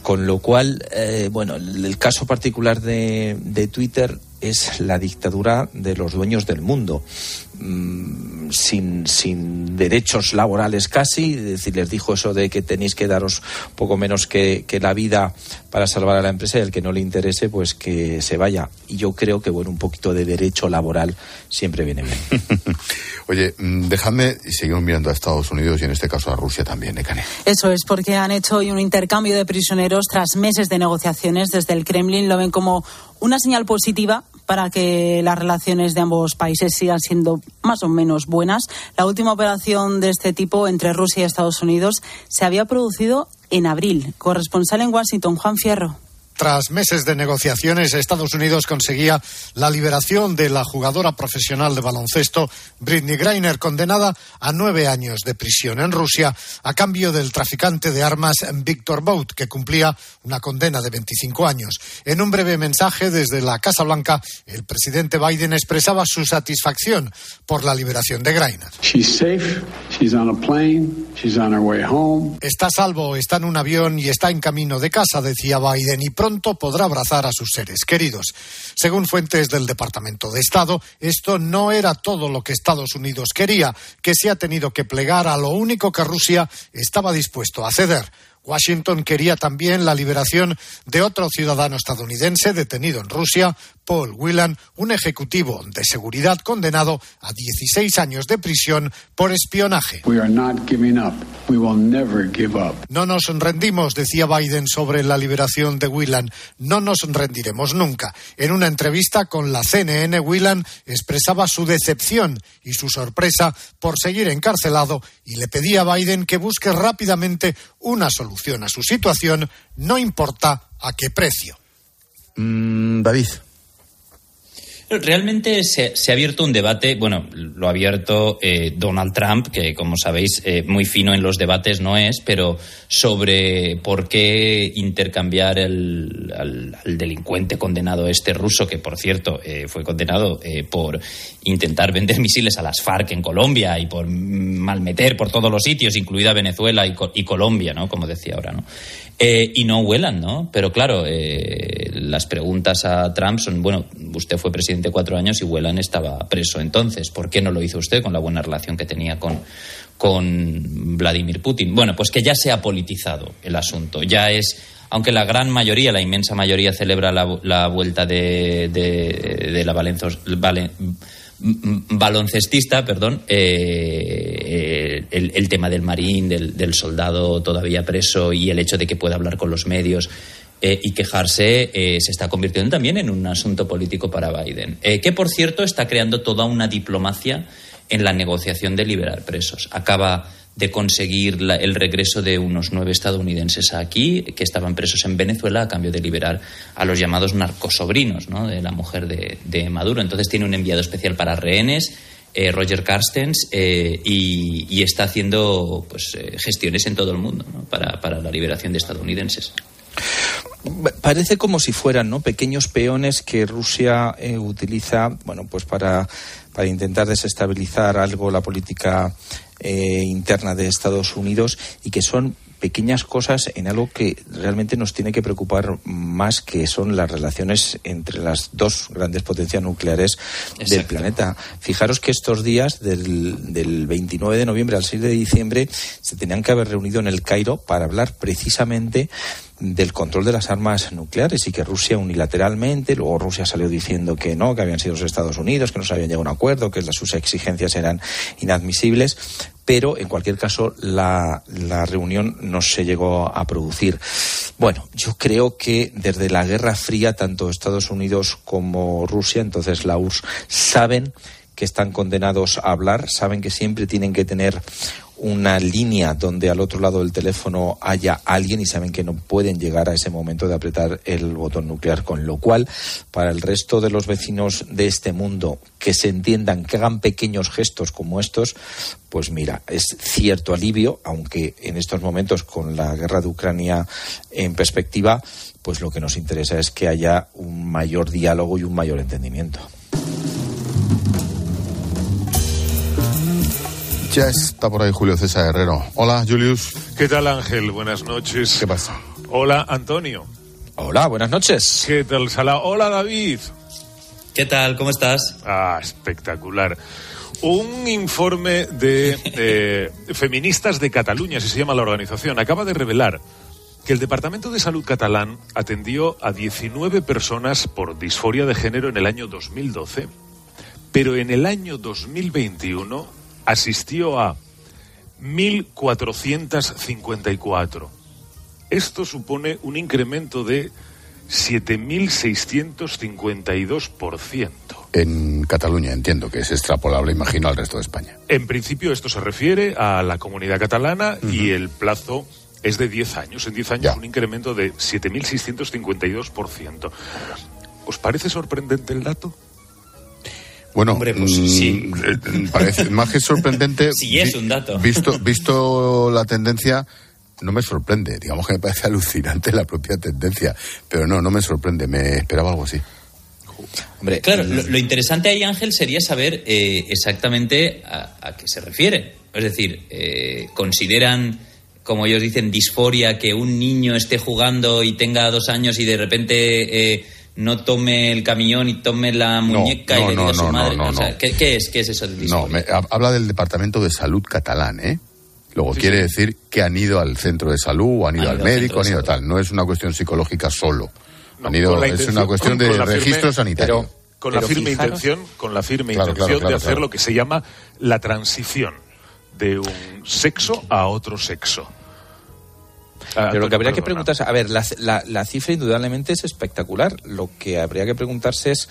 Speaker 7: Con lo cual, eh, bueno, el, el caso particular de, de Twitter es la dictadura de los dueños del mundo, Mm, sin, sin derechos laborales casi, es decir, les dijo eso de que tenéis que daros poco menos que, que la vida para salvar a la empresa y el que no le interese, pues que se vaya. Y yo creo que, bueno, un poquito de derecho laboral siempre viene bien.
Speaker 1: Oye, mm, dejadme y seguimos mirando a Estados Unidos y en este caso a Rusia también, Necane.
Speaker 8: Eso es porque han hecho hoy un intercambio de prisioneros tras meses de negociaciones desde el Kremlin. Lo ven como una señal positiva para que las relaciones de ambos países sigan siendo más o menos buenas. La última operación de este tipo entre Rusia y Estados Unidos se había producido en abril. Corresponsal en Washington, Juan Fierro.
Speaker 20: Tras meses de negociaciones, Estados Unidos conseguía la liberación de la jugadora profesional de baloncesto Britney Greiner, condenada a nueve años de prisión en Rusia a cambio del traficante de armas Víctor Bout, que cumplía una condena de 25 años. En un breve mensaje desde la Casa Blanca, el presidente Biden expresaba su satisfacción por la liberación de Greiner.
Speaker 21: She's safe. She's on a plane. She's on her way home.
Speaker 20: Está a salvo, está en un avión y está en camino de casa, decía Biden, y pronto podrá abrazar a sus seres queridos. Según fuentes del Departamento de Estado, esto no era todo lo que Estados Unidos quería, que se ha tenido que plegar a lo único que Rusia estaba dispuesto a ceder. Washington quería también la liberación de otro ciudadano estadounidense detenido en Rusia, Paul Whelan, un ejecutivo de seguridad condenado a 16 años de prisión por espionaje.
Speaker 21: We are not giving up. We will never give up.
Speaker 20: No nos rendimos, decía Biden sobre la liberación de Whelan. No nos rendiremos nunca. En una entrevista con la CNN, Whelan expresaba su decepción y su sorpresa por seguir encarcelado y le pedía a Biden que busque rápidamente una solución a su situación, no importa a qué precio.
Speaker 1: Mm, David.
Speaker 6: Realmente se, ha abierto un debate, bueno, lo ha abierto eh, Donald Trump, que como sabéis, eh, muy fino en los debates no es, pero sobre por qué intercambiar el, al, delincuente condenado este ruso, que por cierto eh, fue condenado por intentar vender misiles a las FARC en Colombia y por malmeter por todos los sitios, incluida Venezuela y, y Colombia, ¿no? Como decía ahora, ¿no? Y no huelan, ¿no? Pero claro, las preguntas a Trump son, bueno, usted fue presidente cuatro años y Whelan estaba preso entonces. ¿Por qué no lo hizo usted con la buena relación que tenía con, con Vladimir Putin? Bueno, pues que ya se ha politizado el asunto. Ya es, aunque la gran mayoría, la inmensa mayoría celebra la, la vuelta de, de, de la Valenzo, Valen, baloncestista, perdón, eh, el, el, tema del marín, del, soldado todavía preso y el hecho de que pueda hablar con los medios eh, y quejarse eh, se está convirtiendo también en un asunto político para Biden, eh, que por cierto está creando toda una diplomacia en la negociación de liberar presos. Acaba de conseguir la, el regreso de unos nueve estadounidenses aquí que estaban presos en Venezuela a cambio de liberar a los llamados narcosobrinos ¿no? de la mujer de, Maduro. Entonces tiene un enviado especial para rehenes, eh, Roger Carstens, y, está haciendo pues, gestiones en todo el mundo para la liberación de estadounidenses.
Speaker 7: Parece como si fueran ¿no? pequeños peones que Rusia eh, utiliza bueno, pues para, para intentar desestabilizar algo la política eh, interna de Estados Unidos y que son pequeñas cosas en algo que realmente nos tiene que preocupar más, que son las relaciones entre las dos grandes potencias nucleares Exacto. del planeta. Fijaros que estos días, del, del 29 de noviembre al 6 de diciembre, se tenían que haber reunido en el Cairo para hablar precisamente del control de las armas nucleares y que Rusia unilateralmente, luego Rusia salió diciendo que no, que habían sido los Estados Unidos, que no se habían llegado a un acuerdo, que sus exigencias eran inadmisibles, pero en cualquier caso la, la, reunión no se llegó a producir. Bueno, yo creo que desde la Guerra Fría, tanto Estados Unidos como Rusia, entonces la URSS, saben que están condenados a hablar, saben que siempre tienen que tener una línea donde al otro lado del teléfono haya alguien y saben que no pueden llegar a ese momento de apretar el botón nuclear, con lo cual para el resto de los vecinos de este mundo que se entiendan, que hagan pequeños gestos como estos, pues mira, es cierto alivio, aunque en estos momentos con la guerra de Ucrania en perspectiva, pues lo que nos interesa es que haya un mayor diálogo y un mayor entendimiento.
Speaker 1: Ya está por ahí Julio César Herrero. Hola, Julius.
Speaker 22: ¿Qué tal, Ángel? Buenas noches.
Speaker 1: ¿Qué pasa?
Speaker 22: Hola, Antonio.
Speaker 7: Hola, buenas noches.
Speaker 22: ¿Qué tal, Sala? Hola, David.
Speaker 6: ¿Qué tal? ¿Cómo estás?
Speaker 22: Ah, espectacular. Un informe de eh, feministas de Cataluña, así se llama la organización, acaba de revelar que el Departamento de Salud catalán atendió a 19 personas por disforia de género en el año 2012, pero en el año 2021 asistió a 1.454. Esto supone un incremento de 7.652%.
Speaker 1: En Cataluña entiendo que es extrapolable, imagino, al resto de España.
Speaker 22: En principio esto se refiere a la comunidad catalana uh -huh. y el plazo es de 10 años. En 10 años ya. un incremento de 7.652%. ¿Os parece sorprendente el dato?
Speaker 1: Bueno,
Speaker 6: Hombre, pues, sí.
Speaker 1: parece más que sorprendente.
Speaker 6: sí, es un dato.
Speaker 1: Visto, visto la tendencia, no me sorprende. Digamos que me parece alucinante la propia tendencia. Pero no, no me sorprende. Me esperaba algo así.
Speaker 6: Hombre, claro, lo, lo interesante ahí, Ángel, sería saber eh, exactamente a, a, qué se refiere. Es decir, eh, ¿consideran, como ellos dicen, disforia que un niño esté jugando y tenga dos años y de repente. Eh, no tome el camión y tome la muñeca
Speaker 1: no, no,
Speaker 6: y le diga
Speaker 1: no,
Speaker 6: a su madre.
Speaker 1: No,
Speaker 6: o sea, ¿qué, ¿qué, es? ¿Qué es eso del
Speaker 1: No, me, habla del Departamento de Salud catalán, ¿eh? Luego sí, quiere sí. decir que han ido al centro de salud, o han ido han al ido médico, han ido tal. No es una cuestión psicológica solo. han ido, es una cuestión de
Speaker 22: firme,
Speaker 1: registro sanitario.
Speaker 22: Pero, con pero la firme fijaros, intención, con la firme claro, intención claro, claro, de hacer lo que se llama la transición de un sexo a otro sexo.
Speaker 7: Ah, Pero lo que habría que preguntarse, a ver, la, la, la, cifra indudablemente es espectacular. Lo que habría que preguntarse es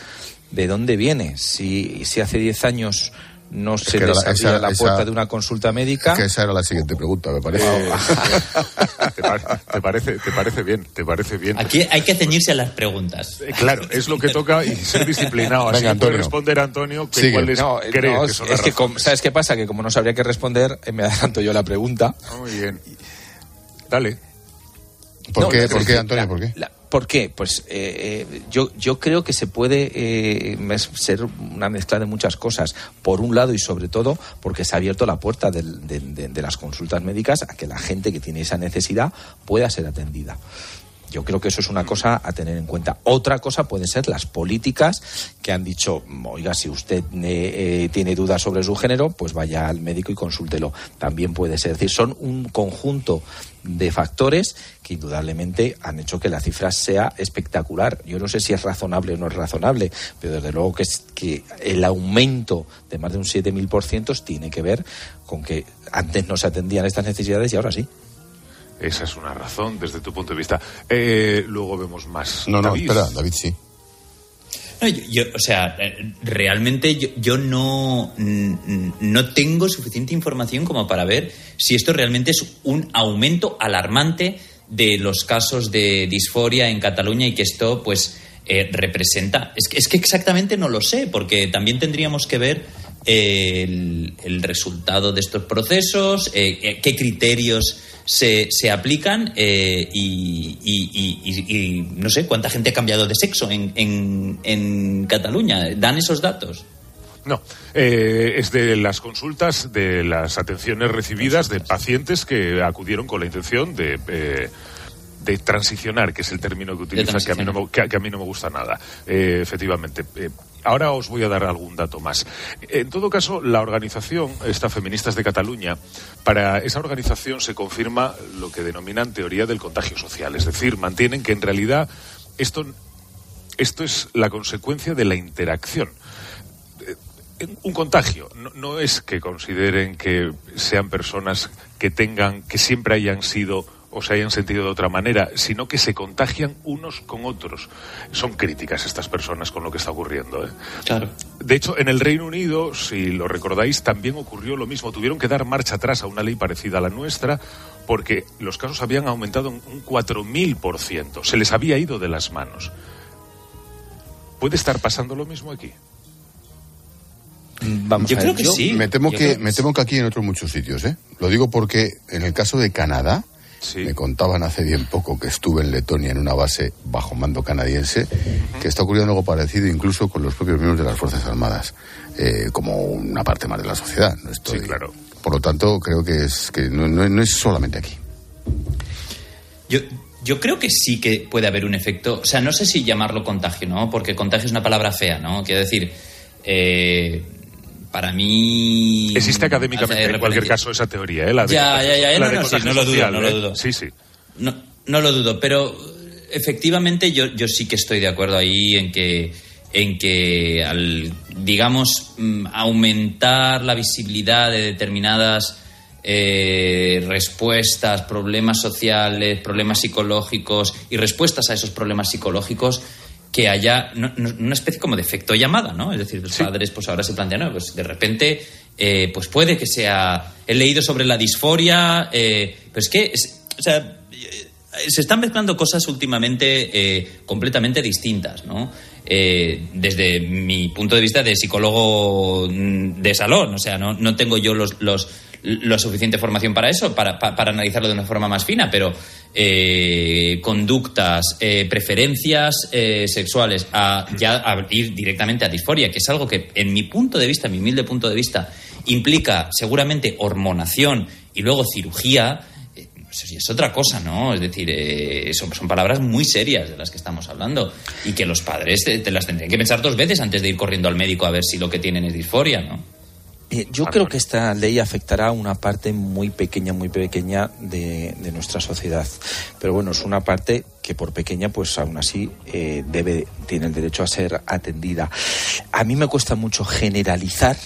Speaker 7: de dónde viene. Si, si hace 10 años no es se les abría esa, la puerta esa, de una consulta médica.
Speaker 1: Es que esa era la siguiente pregunta, me parece.
Speaker 22: Eh, te, te, parece, te parece bien, te parece bien.
Speaker 6: Aquí hay que ceñirse a las preguntas.
Speaker 22: Eh, claro, es lo que toca y ser disciplinado. Así Venga, Antonio. puede responder Antonio que Sigue. cuáles
Speaker 7: no,
Speaker 22: cree
Speaker 7: no,
Speaker 22: que son
Speaker 7: es que como, ¿Sabes qué pasa? Que como no sabría qué responder, eh, me adelanto yo la pregunta.
Speaker 22: Muy bien. Dale.
Speaker 1: ¿Por, no, qué, ¿por qué, Antonio? ¿Por qué?
Speaker 7: La, ¿Por qué? Pues eh, eh, yo, yo creo que se puede eh, ser una mezcla de muchas cosas. Por un lado y sobre todo porque se ha abierto la puerta del- de, de- de las consultas médicas a que la gente que tiene esa necesidad pueda ser atendida. Yo creo que eso es una cosa a tener en cuenta. Otra cosa pueden ser las políticas que han dicho, oiga, si usted eh, tiene dudas sobre su género, pues vaya al médico y consúltelo. También puede ser. Es decir, son un conjunto de factores que indudablemente han hecho que la cifra sea espectacular. Yo no sé si es razonable o no es razonable, pero desde luego que, es, que el aumento de más de un 7.000% tiene que ver con que antes no se atendían estas necesidades y ahora sí.
Speaker 22: Esa es una razón desde tu punto de vista. Eh, luego vemos más.
Speaker 1: No, no,
Speaker 22: David.
Speaker 1: espera, David sí.
Speaker 6: No, yo, yo, o sea, eh, realmente yo, yo no, no tengo suficiente información como para ver si esto realmente es un aumento alarmante de los casos de disforia en Cataluña y que esto, pues, eh, representa. Es que, es que exactamente no lo sé, porque también tendríamos que ver el, el resultado de estos procesos, eh, eh, qué criterios se, se aplican eh, y, y- y- y- y no sé cuánta gente ha cambiado de sexo en, en, en Cataluña. ¿Dan esos datos?
Speaker 22: No, eh, es de las consultas, de las atenciones recibidas de pacientes que acudieron con la intención de, de transicionar, que es el término que utilizas, que a, mí no me, que, a- que a mí no me gusta nada. Eh, efectivamente. Eh, ahora os voy a dar algún dato más. En todo caso, la organización, esta Feministas de Cataluña, para esa organización se confirma lo que denominan teoría del contagio social. Es decir, mantienen que en realidad esto, esto es la consecuencia de la interacción un contagio. No es que consideren que sean personas que tengan, que siempre hayan sido o se hayan sentido de otra manera, sino que se contagian unos con otros. Son críticas estas personas con lo que está ocurriendo. ¿eh?
Speaker 6: Claro.
Speaker 22: De hecho, en el Reino Unido, si lo recordáis, también ocurrió lo mismo. Tuvieron que dar marcha atrás a una ley parecida a la nuestra porque los casos habían aumentado en un 4.000%. Se les había ido de las manos. ¿Puede estar pasando lo mismo aquí?
Speaker 7: Vamos
Speaker 6: Yo
Speaker 7: a
Speaker 6: creo
Speaker 7: ver,
Speaker 6: que sí.
Speaker 1: Me temo que,
Speaker 6: creo que
Speaker 1: me temo que aquí en otros muchos sitios, ¿eh? Lo digo porque en el caso de Canadá, me contaban hace bien poco que estuve en Letonia en una base bajo mando canadiense, que está ocurriendo algo parecido incluso con los propios miembros de las Fuerzas Armadas, eh, como una parte más de la sociedad. No estoy-
Speaker 22: claro.
Speaker 1: Por lo tanto, creo que es que no, no- no es solamente aquí.
Speaker 6: Yo, yo creo que sí que puede haber un efecto. O sea, no sé si llamarlo contagio, ¿no? Porque contagio es una palabra fea, ¿no? Quiero decir, eh, para mí.
Speaker 22: Existe académicamente, en cualquier caso, esa teoría, ¿eh? La de
Speaker 6: Ya, ya, ya,
Speaker 22: la
Speaker 6: no,
Speaker 22: de
Speaker 6: no, sí,
Speaker 22: contagio
Speaker 6: no lo dudo,
Speaker 22: social,
Speaker 6: no lo
Speaker 22: ¿eh?
Speaker 6: dudo.
Speaker 22: Sí, sí.
Speaker 6: No, no lo dudo, pero efectivamente yo, yo sí que estoy de acuerdo ahí en que, en que al, digamos, mm, aumentar la visibilidad de determinadas eh, respuestas, problemas sociales, problemas psicológicos y respuestas a esos problemas psicológicos, que haya no- no- una especie como de efecto llamada, ¿no? Es decir, los padres pues ahora se plantean, no, pues de repente, eh, pues puede que sea... He leído sobre la disforia, eh, pero es que, es- o sea, eh, se están mezclando cosas últimamente eh, completamente distintas, ¿no? Eh, desde mi punto de vista de psicólogo de salón, o sea, no, no tengo yo los, los, la suficiente formación para eso, para, pa- para analizarlo de una forma más fina, pero eh, conductas, eh, preferencias eh, sexuales, a ya a ir directamente a disforia, que es algo que, en mi punto de vista, mi humilde punto de vista, implica seguramente hormonación y luego cirugía, eh, eso sí es otra cosa, ¿no? Es decir, eh, son, son palabras muy serias de las que estamos hablando y que los padres te, te las tendrían que pensar dos veces antes de ir corriendo al médico a ver si lo que tienen es disforia, ¿no?
Speaker 7: Eh, yo creo que esta ley afectará a una parte muy pequeña, muy pequeña de, de nuestra sociedad. Pero bueno, es una parte que por pequeña, pues aún así eh, debe, tiene el derecho a ser atendida. A mí me cuesta mucho generalizar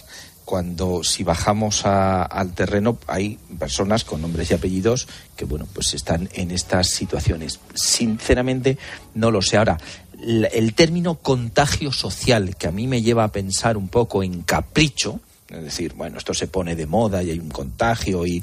Speaker 7: cuando si bajamos a- al terreno hay personas con nombres y apellidos que bueno pues están en estas situaciones sinceramente no lo sé ahora el término contagio social que a mí me lleva a pensar un poco en capricho es decir bueno esto se pone de moda y hay un contagio y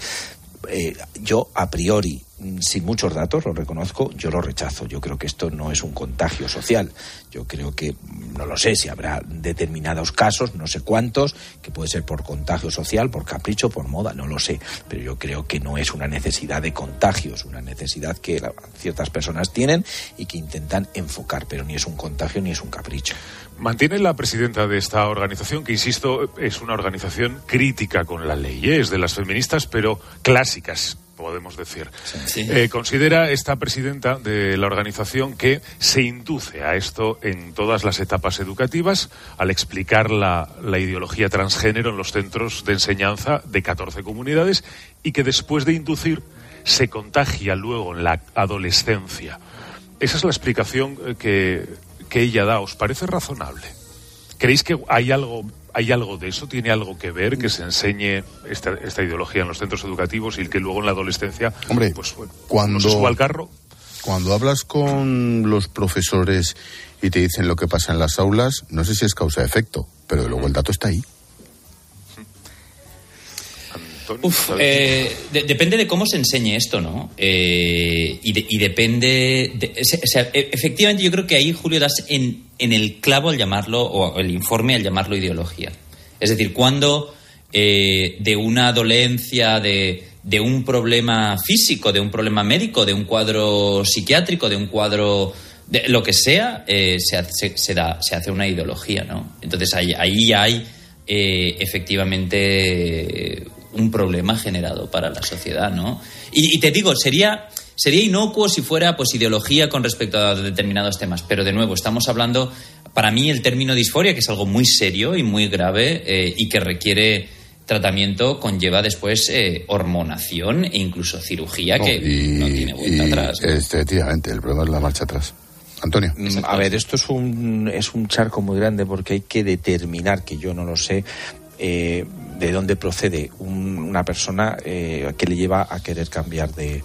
Speaker 7: eh, yo a priori mm, sin muchos datos, lo reconozco, yo lo rechazo. Yo creo que esto no es un contagio social. Yo creo que, mm, no lo sé, si habrá determinados casos, no sé cuántos, que puede ser por contagio social, por capricho, por moda, no lo sé. Pero yo creo que no es una necesidad de contagio, es una necesidad que ciertas personas tienen y que intentan enfocar, pero ni es un contagio ni es un capricho.
Speaker 22: Mantiene la presidenta de esta organización, que insisto, es una organización crítica con la ley, ¿eh? es de las feministas, pero clásicas, podemos decir. Eh, considera esta presidenta de la organización que se induce a esto en todas las etapas educativas al explicar la, la ideología transgénero en los centros de enseñanza de 14 comunidades y que después de inducir se contagia luego en la adolescencia. Esa es la explicación eh, que, que ella da. ¿Os parece razonable? ¿Creéis que hay algo, hay algo de eso? ¿Tiene algo que ver que se enseñe esta, esta ideología en los centros educativos y que luego en la adolescencia
Speaker 1: Hombre,
Speaker 22: pues, bueno,
Speaker 1: cuando,
Speaker 22: no se suba al carro?
Speaker 1: Cuando hablas con los profesores y te dicen lo que pasa en las aulas, no sé si es causa-efecto, pero luego el dato está ahí.
Speaker 6: Uf, eh, de- depende de cómo se enseñe esto, ¿no? Eh, y, de- y depende. de- o sea, o sea, e- efectivamente, yo creo que ahí, Julio, das en, en el clavo al llamarlo, o el informe al llamarlo ideología. Es decir, cuando eh, de una dolencia, de, de un problema físico, de un problema médico, de un cuadro psiquiátrico, de un cuadro. de lo que sea, eh, se, hace, se, da, se hace una ideología, ¿no? Entonces ahí, ahí hay eh, efectivamente un problema generado para la sociedad, ¿no? Y, y te digo, sería, sería inocuo si fuera pues ideología con respecto a determinados temas, pero de nuevo, estamos hablando, para mí el término disforia, que es algo muy serio y muy grave eh, y que requiere tratamiento, conlleva después eh, hormonación e incluso cirugía
Speaker 1: No,
Speaker 6: que
Speaker 1: y,
Speaker 6: no tiene vuelta
Speaker 1: y,
Speaker 6: atrás. ¿no?
Speaker 1: Efectivamente, el problema es la marcha atrás. Antonio.
Speaker 7: Mm, A ver, esto es un, es un charco muy grande porque hay que determinar, que yo no lo sé, eh, de dónde procede un- una persona eh, que le lleva a querer cambiar de,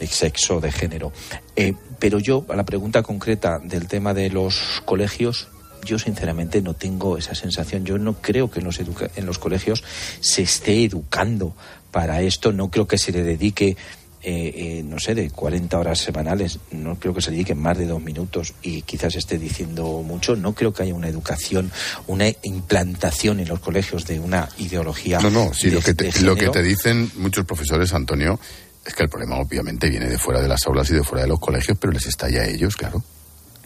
Speaker 7: de sexo, de género. Eh, pero yo, a la pregunta concreta del tema de los colegios, yo sinceramente no tengo esa sensación. Yo no creo que en los, en los colegios se esté educando para esto. No creo que se le dedique eh, eh, no sé, de 40 horas semanales, no creo que se dediquen más de dos minutos y quizás esté diciendo mucho. No creo que haya una educación, una implantación en los colegios de una ideología.
Speaker 1: No, no, sí,
Speaker 7: de-
Speaker 1: lo, que te, lo que te dicen muchos profesores, Antonio, es que el problema obviamente viene de fuera de las aulas y de fuera de los colegios, pero les estalla a ellos, claro.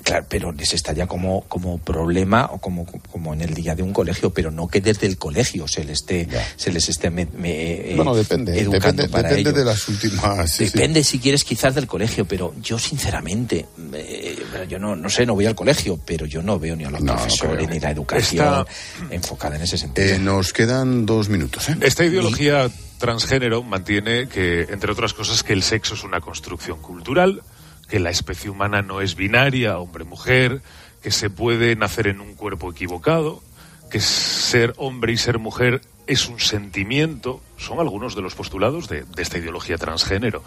Speaker 7: Claro, pero les estalla como, como problema o como, como en el día de un colegio, pero no que desde el colegio se les esté, se les esté me- me- eh,
Speaker 1: bueno, depende,
Speaker 7: educando
Speaker 1: depende,
Speaker 7: para
Speaker 1: depende
Speaker 7: ello.
Speaker 1: de las últimas... sí, sí.
Speaker 7: Depende si quieres quizás del colegio, pero yo sinceramente, eh, yo no, no sé, no voy al colegio, pero yo no veo ni a los
Speaker 1: No, no
Speaker 7: profesores
Speaker 1: creo.
Speaker 7: ni la educación
Speaker 22: Esta-
Speaker 7: enfocada en ese sentido.
Speaker 1: Eh, nos quedan dos minutos, ¿eh?
Speaker 22: Esta ideología transgénero mantiene que, entre otras cosas, que el sexo es una construcción cultural, que la especie humana no es binaria, hombre-mujer, que se puede nacer en un cuerpo equivocado, que ser hombre y ser mujer es un sentimiento, son algunos de los postulados de, de esta ideología transgénero.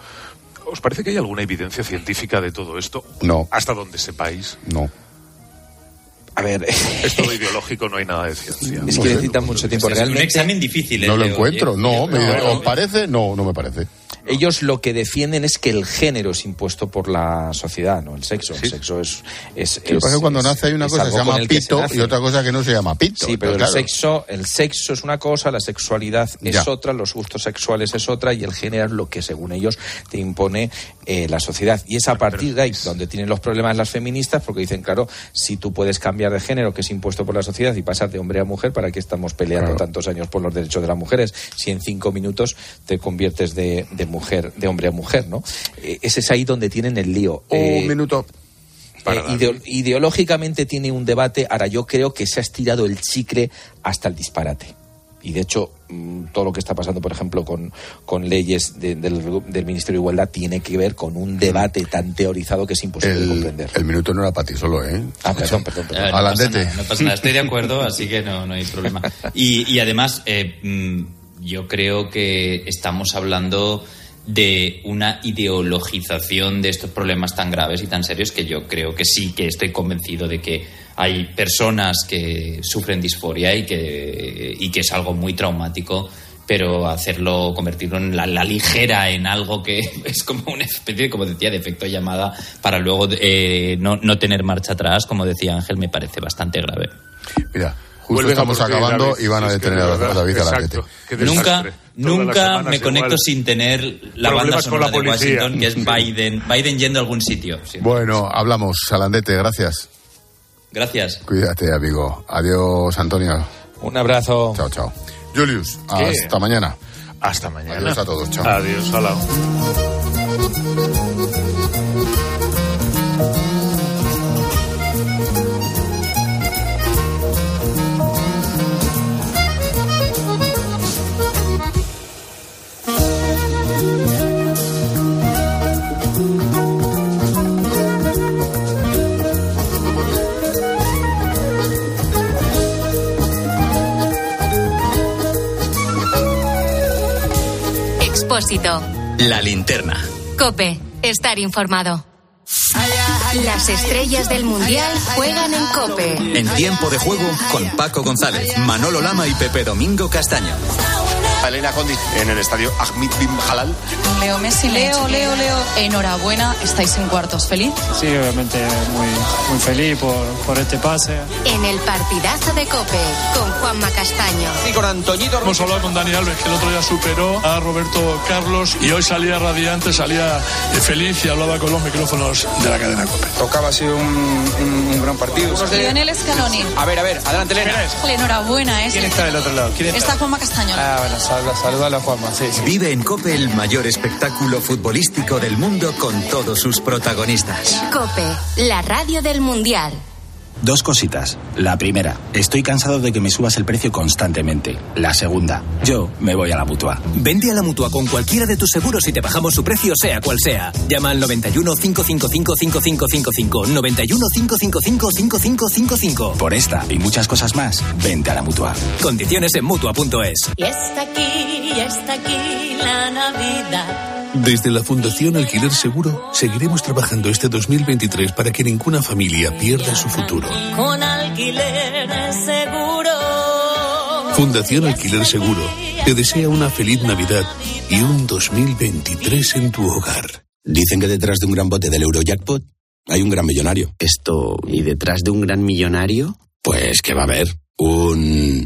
Speaker 22: ¿Os parece que hay alguna evidencia científica de todo esto?
Speaker 1: No.
Speaker 22: Hasta donde sepáis.
Speaker 1: No.
Speaker 7: A ver,
Speaker 22: Es todo ideológico, no hay nada de ciencia.
Speaker 7: es que necesitan mucho tiempo.
Speaker 6: Es un
Speaker 7: Realmente,
Speaker 6: examen difícil.
Speaker 1: No
Speaker 6: el
Speaker 1: lo encuentro,
Speaker 6: ¿eh?
Speaker 1: no. me-
Speaker 6: No,
Speaker 1: ¿Os parece? No, no me parece.
Speaker 7: ellos lo que defienden es que el género es impuesto por la sociedad, no el sexo. El sexo es. es,
Speaker 1: Lo que pasa es que cuando
Speaker 7: es-
Speaker 1: nace hay una
Speaker 7: es
Speaker 1: cosa que se llama
Speaker 7: se
Speaker 1: pito y otra cosa que no se llama pito.
Speaker 7: Sí, pero el sexo, el sexo es una cosa, la sexualidad es
Speaker 1: Ya.
Speaker 7: otra, los gustos sexuales es otra y el género es lo que según ellos te impone eh, la sociedad. Y es a partir de ahí donde tienen los problemas las feministas porque dicen, claro, si tú puedes cambiar de género que es impuesto por la sociedad y pasar de hombre a mujer, ¿para qué estamos peleando
Speaker 1: Claro.
Speaker 7: tantos años por los derechos de las mujeres? Si en cinco minutos te conviertes de, de mujer, de hombre a mujer, ¿no? Eh, ese es ahí donde tienen el lío.
Speaker 1: Un
Speaker 7: Eh,
Speaker 1: minuto.
Speaker 7: eh, ideo- ideológicamente tiene un debate. Ahora, yo creo que se ha estirado el chicle hasta el disparate. Y de hecho, mm, todo lo que está pasando, por ejemplo, con, con leyes de- del, del Ministerio de Igualdad tiene que ver con un debate tan teorizado que es imposible
Speaker 1: El,
Speaker 7: comprender.
Speaker 1: el minuto no era para ti solo, ¿eh?
Speaker 7: Ah, perdón, perdón,
Speaker 6: Eh,
Speaker 7: perdón.
Speaker 6: no, pasa
Speaker 1: Alandete.
Speaker 6: nada, no pasa nada, estoy de acuerdo, así que no, no hay problema. Y, y además, eh, mm, yo creo que estamos hablando de una ideologización de estos problemas tan graves y tan serios que yo creo que sí, que estoy convencido de que hay personas que sufren disforia y que, y que es algo muy traumático pero hacerlo, convertirlo en la, la ligera, en algo que es como una especie, como decía, de efecto llamada para luego eh, no, no tener marcha atrás, como decía Ángel, me parece bastante grave.
Speaker 1: Mira, justo estamos acabando y van a detener
Speaker 22: de
Speaker 1: a David.
Speaker 6: Nunca, nunca me conecto
Speaker 22: igual.
Speaker 6: sin tener la banda
Speaker 22: con
Speaker 6: sonora
Speaker 22: la
Speaker 6: de
Speaker 22: policía.
Speaker 6: Washington, que es Biden, Biden yendo a algún sitio. Sí.
Speaker 1: Bueno, hablamos. Salandete, gracias.
Speaker 6: Gracias.
Speaker 1: Cuídate, amigo. Adiós, Antonio.
Speaker 7: Un abrazo.
Speaker 1: Chao, chao. Julius,
Speaker 22: ¿Qué?
Speaker 1: hasta mañana.
Speaker 22: Hasta mañana.
Speaker 1: Adiós a todos, chao.
Speaker 22: Adiós, hola.
Speaker 2: La linterna.
Speaker 3: Cope. Estar informado. Las estrellas del mundial juegan en Cope.
Speaker 2: En tiempo de juego con Paco González, Manolo Lama y Pepe Domingo Castaño.
Speaker 23: Elena Condi en el estadio Ahmed bin Halal.
Speaker 24: Leo Messi, Leo, Leo, Leo. Enhorabuena, estáis en cuartos. ¿Feliz?
Speaker 25: Sí, obviamente muy, muy feliz por, por este pase.
Speaker 3: En el partidazo de Cope con Juanma Castaño.
Speaker 23: Y con Antoñito
Speaker 26: Hemos hablado con Dani Alves, que el otro día superó a Roberto Carlos y hoy salía radiante, salía eh, feliz y hablaba con los micrófonos de la cadena COPE.
Speaker 7: Tocaba, ha sido un, un- un gran partido.
Speaker 24: Lionel Scaloni.
Speaker 7: A ver, a ver, adelante, Elena.
Speaker 24: Enhorabuena, ¿eh?
Speaker 7: ¿Quién está del otro lado? ¿Quién está?
Speaker 24: Está Juanma Castaño.
Speaker 7: Ah, bueno, saluda, saluda a la Juanma, sí, sí.
Speaker 2: Vive en Cope el mayor espectáculo futbolístico del mundo con todos sus protagonistas.
Speaker 3: Cope, la radio del mundial.
Speaker 27: Dos cositas. La primera, estoy cansado de que me subas el precio constantemente. La segunda, yo me voy a la mutua.
Speaker 28: Vente a la mutua con cualquiera de tus seguros y te bajamos su precio, sea cual sea. Llama al 91 555 5555. 91 555 5555.
Speaker 27: Por esta y muchas cosas más, vente a la mutua.
Speaker 28: Condiciones en mutua.es.
Speaker 29: Y está aquí, y está aquí la Navidad.
Speaker 30: Desde la Fundación Alquiler Seguro seguiremos trabajando este 2023 para que ninguna familia pierda su futuro.
Speaker 29: Con alquiler seguro.
Speaker 30: Fundación Alquiler Seguro te desea una feliz Navidad y un 2023 en tu hogar.
Speaker 31: Dicen que detrás de un gran bote del Eurojackpot hay un gran millonario. Esto, ¿y detrás de un gran millonario? Pues que va a haber un...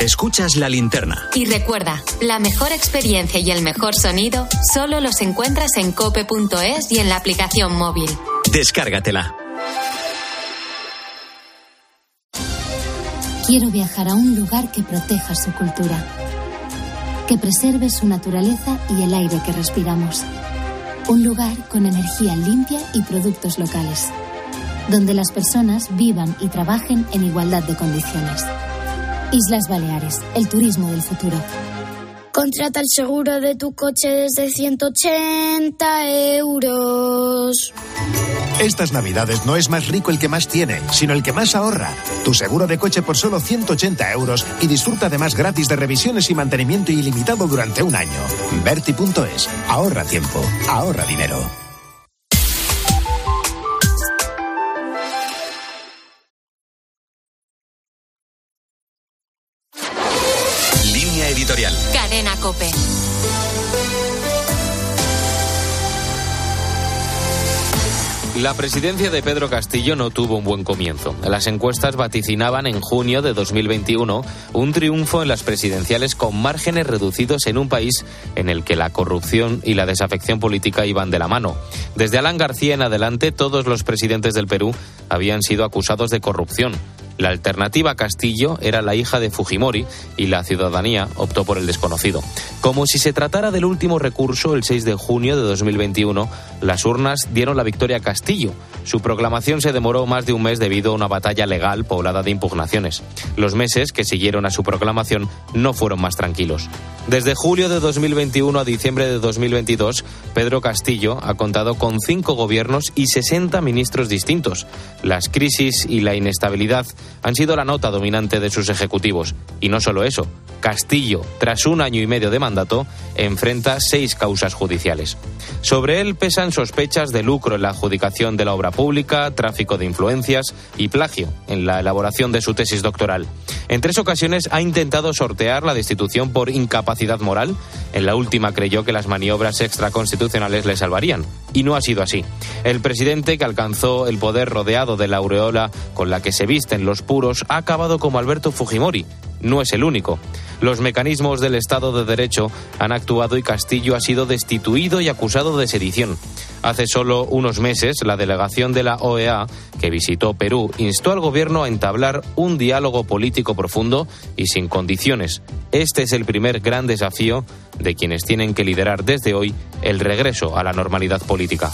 Speaker 2: Escuchas la linterna.
Speaker 3: Y recuerda, la mejor experiencia y el mejor sonido solo los encuentras en cope.es y en la aplicación móvil.
Speaker 2: Descárgatela.
Speaker 32: Quiero viajar a un lugar que proteja su cultura, que preserve su naturaleza y el aire que respiramos. Un lugar con energía limpia y productos locales, donde las personas vivan y trabajen en igualdad de condiciones. Islas Baleares, el turismo del futuro.
Speaker 33: Contrata el seguro de tu coche desde 180 euros.
Speaker 34: Estas navidades no es más rico el que más tiene, sino el que más ahorra. Tu seguro de coche por solo 180 euros y disfruta además gratis de revisiones y mantenimiento ilimitado durante un año. Verti.es. Ahorra tiempo. Ahorra dinero.
Speaker 35: La presidencia de Pedro Castillo no tuvo un buen comienzo. Las encuestas vaticinaban en junio de 2021 un triunfo en las presidenciales con márgenes reducidos en un país en el que la corrupción y la desafección política iban de la mano. Desde Alan García en adelante, todos los presidentes del Perú habían sido acusados de corrupción. La alternativa Castillo era la hija de Fujimori y la ciudadanía optó por el desconocido. Como si se tratara del último recurso, el 6 de junio de 2021, las urnas dieron la victoria a Castillo. Su proclamación se demoró más de un mes debido a una batalla legal poblada de impugnaciones. Los meses que siguieron a su proclamación no fueron más tranquilos. Desde julio de 2021 a diciembre de 2022, Pedro Castillo ha contado con cinco gobiernos y 60 ministros distintos. Las crisis y la inestabilidad han sido la nota dominante de sus ejecutivos. Y no solo eso, Castillo, tras un año y medio de mandato, enfrenta seis causas judiciales. Sobre él pesan sospechas de lucro en la adjudicación de la obra pública, tráfico de influencias y plagio en la elaboración de su tesis doctoral. En tres ocasiones ha intentado sortear la destitución por incapacidad moral. En la última creyó que las maniobras extraconstitucionales le salvarían. Y no ha sido así. El presidente que alcanzó el poder rodeado de la aureola con la que se visten los puros ha acabado como Alberto Fujimori. No es el único. Los mecanismos del Estado de Derecho han actuado y Castillo ha sido destituido y acusado de sedición. Hace solo unos meses, la delegación de la OEA, que visitó Perú, instó al gobierno a entablar un diálogo político profundo y sin condiciones. Este es el primer gran desafío de quienes tienen que liderar desde hoy el regreso a la normalidad política.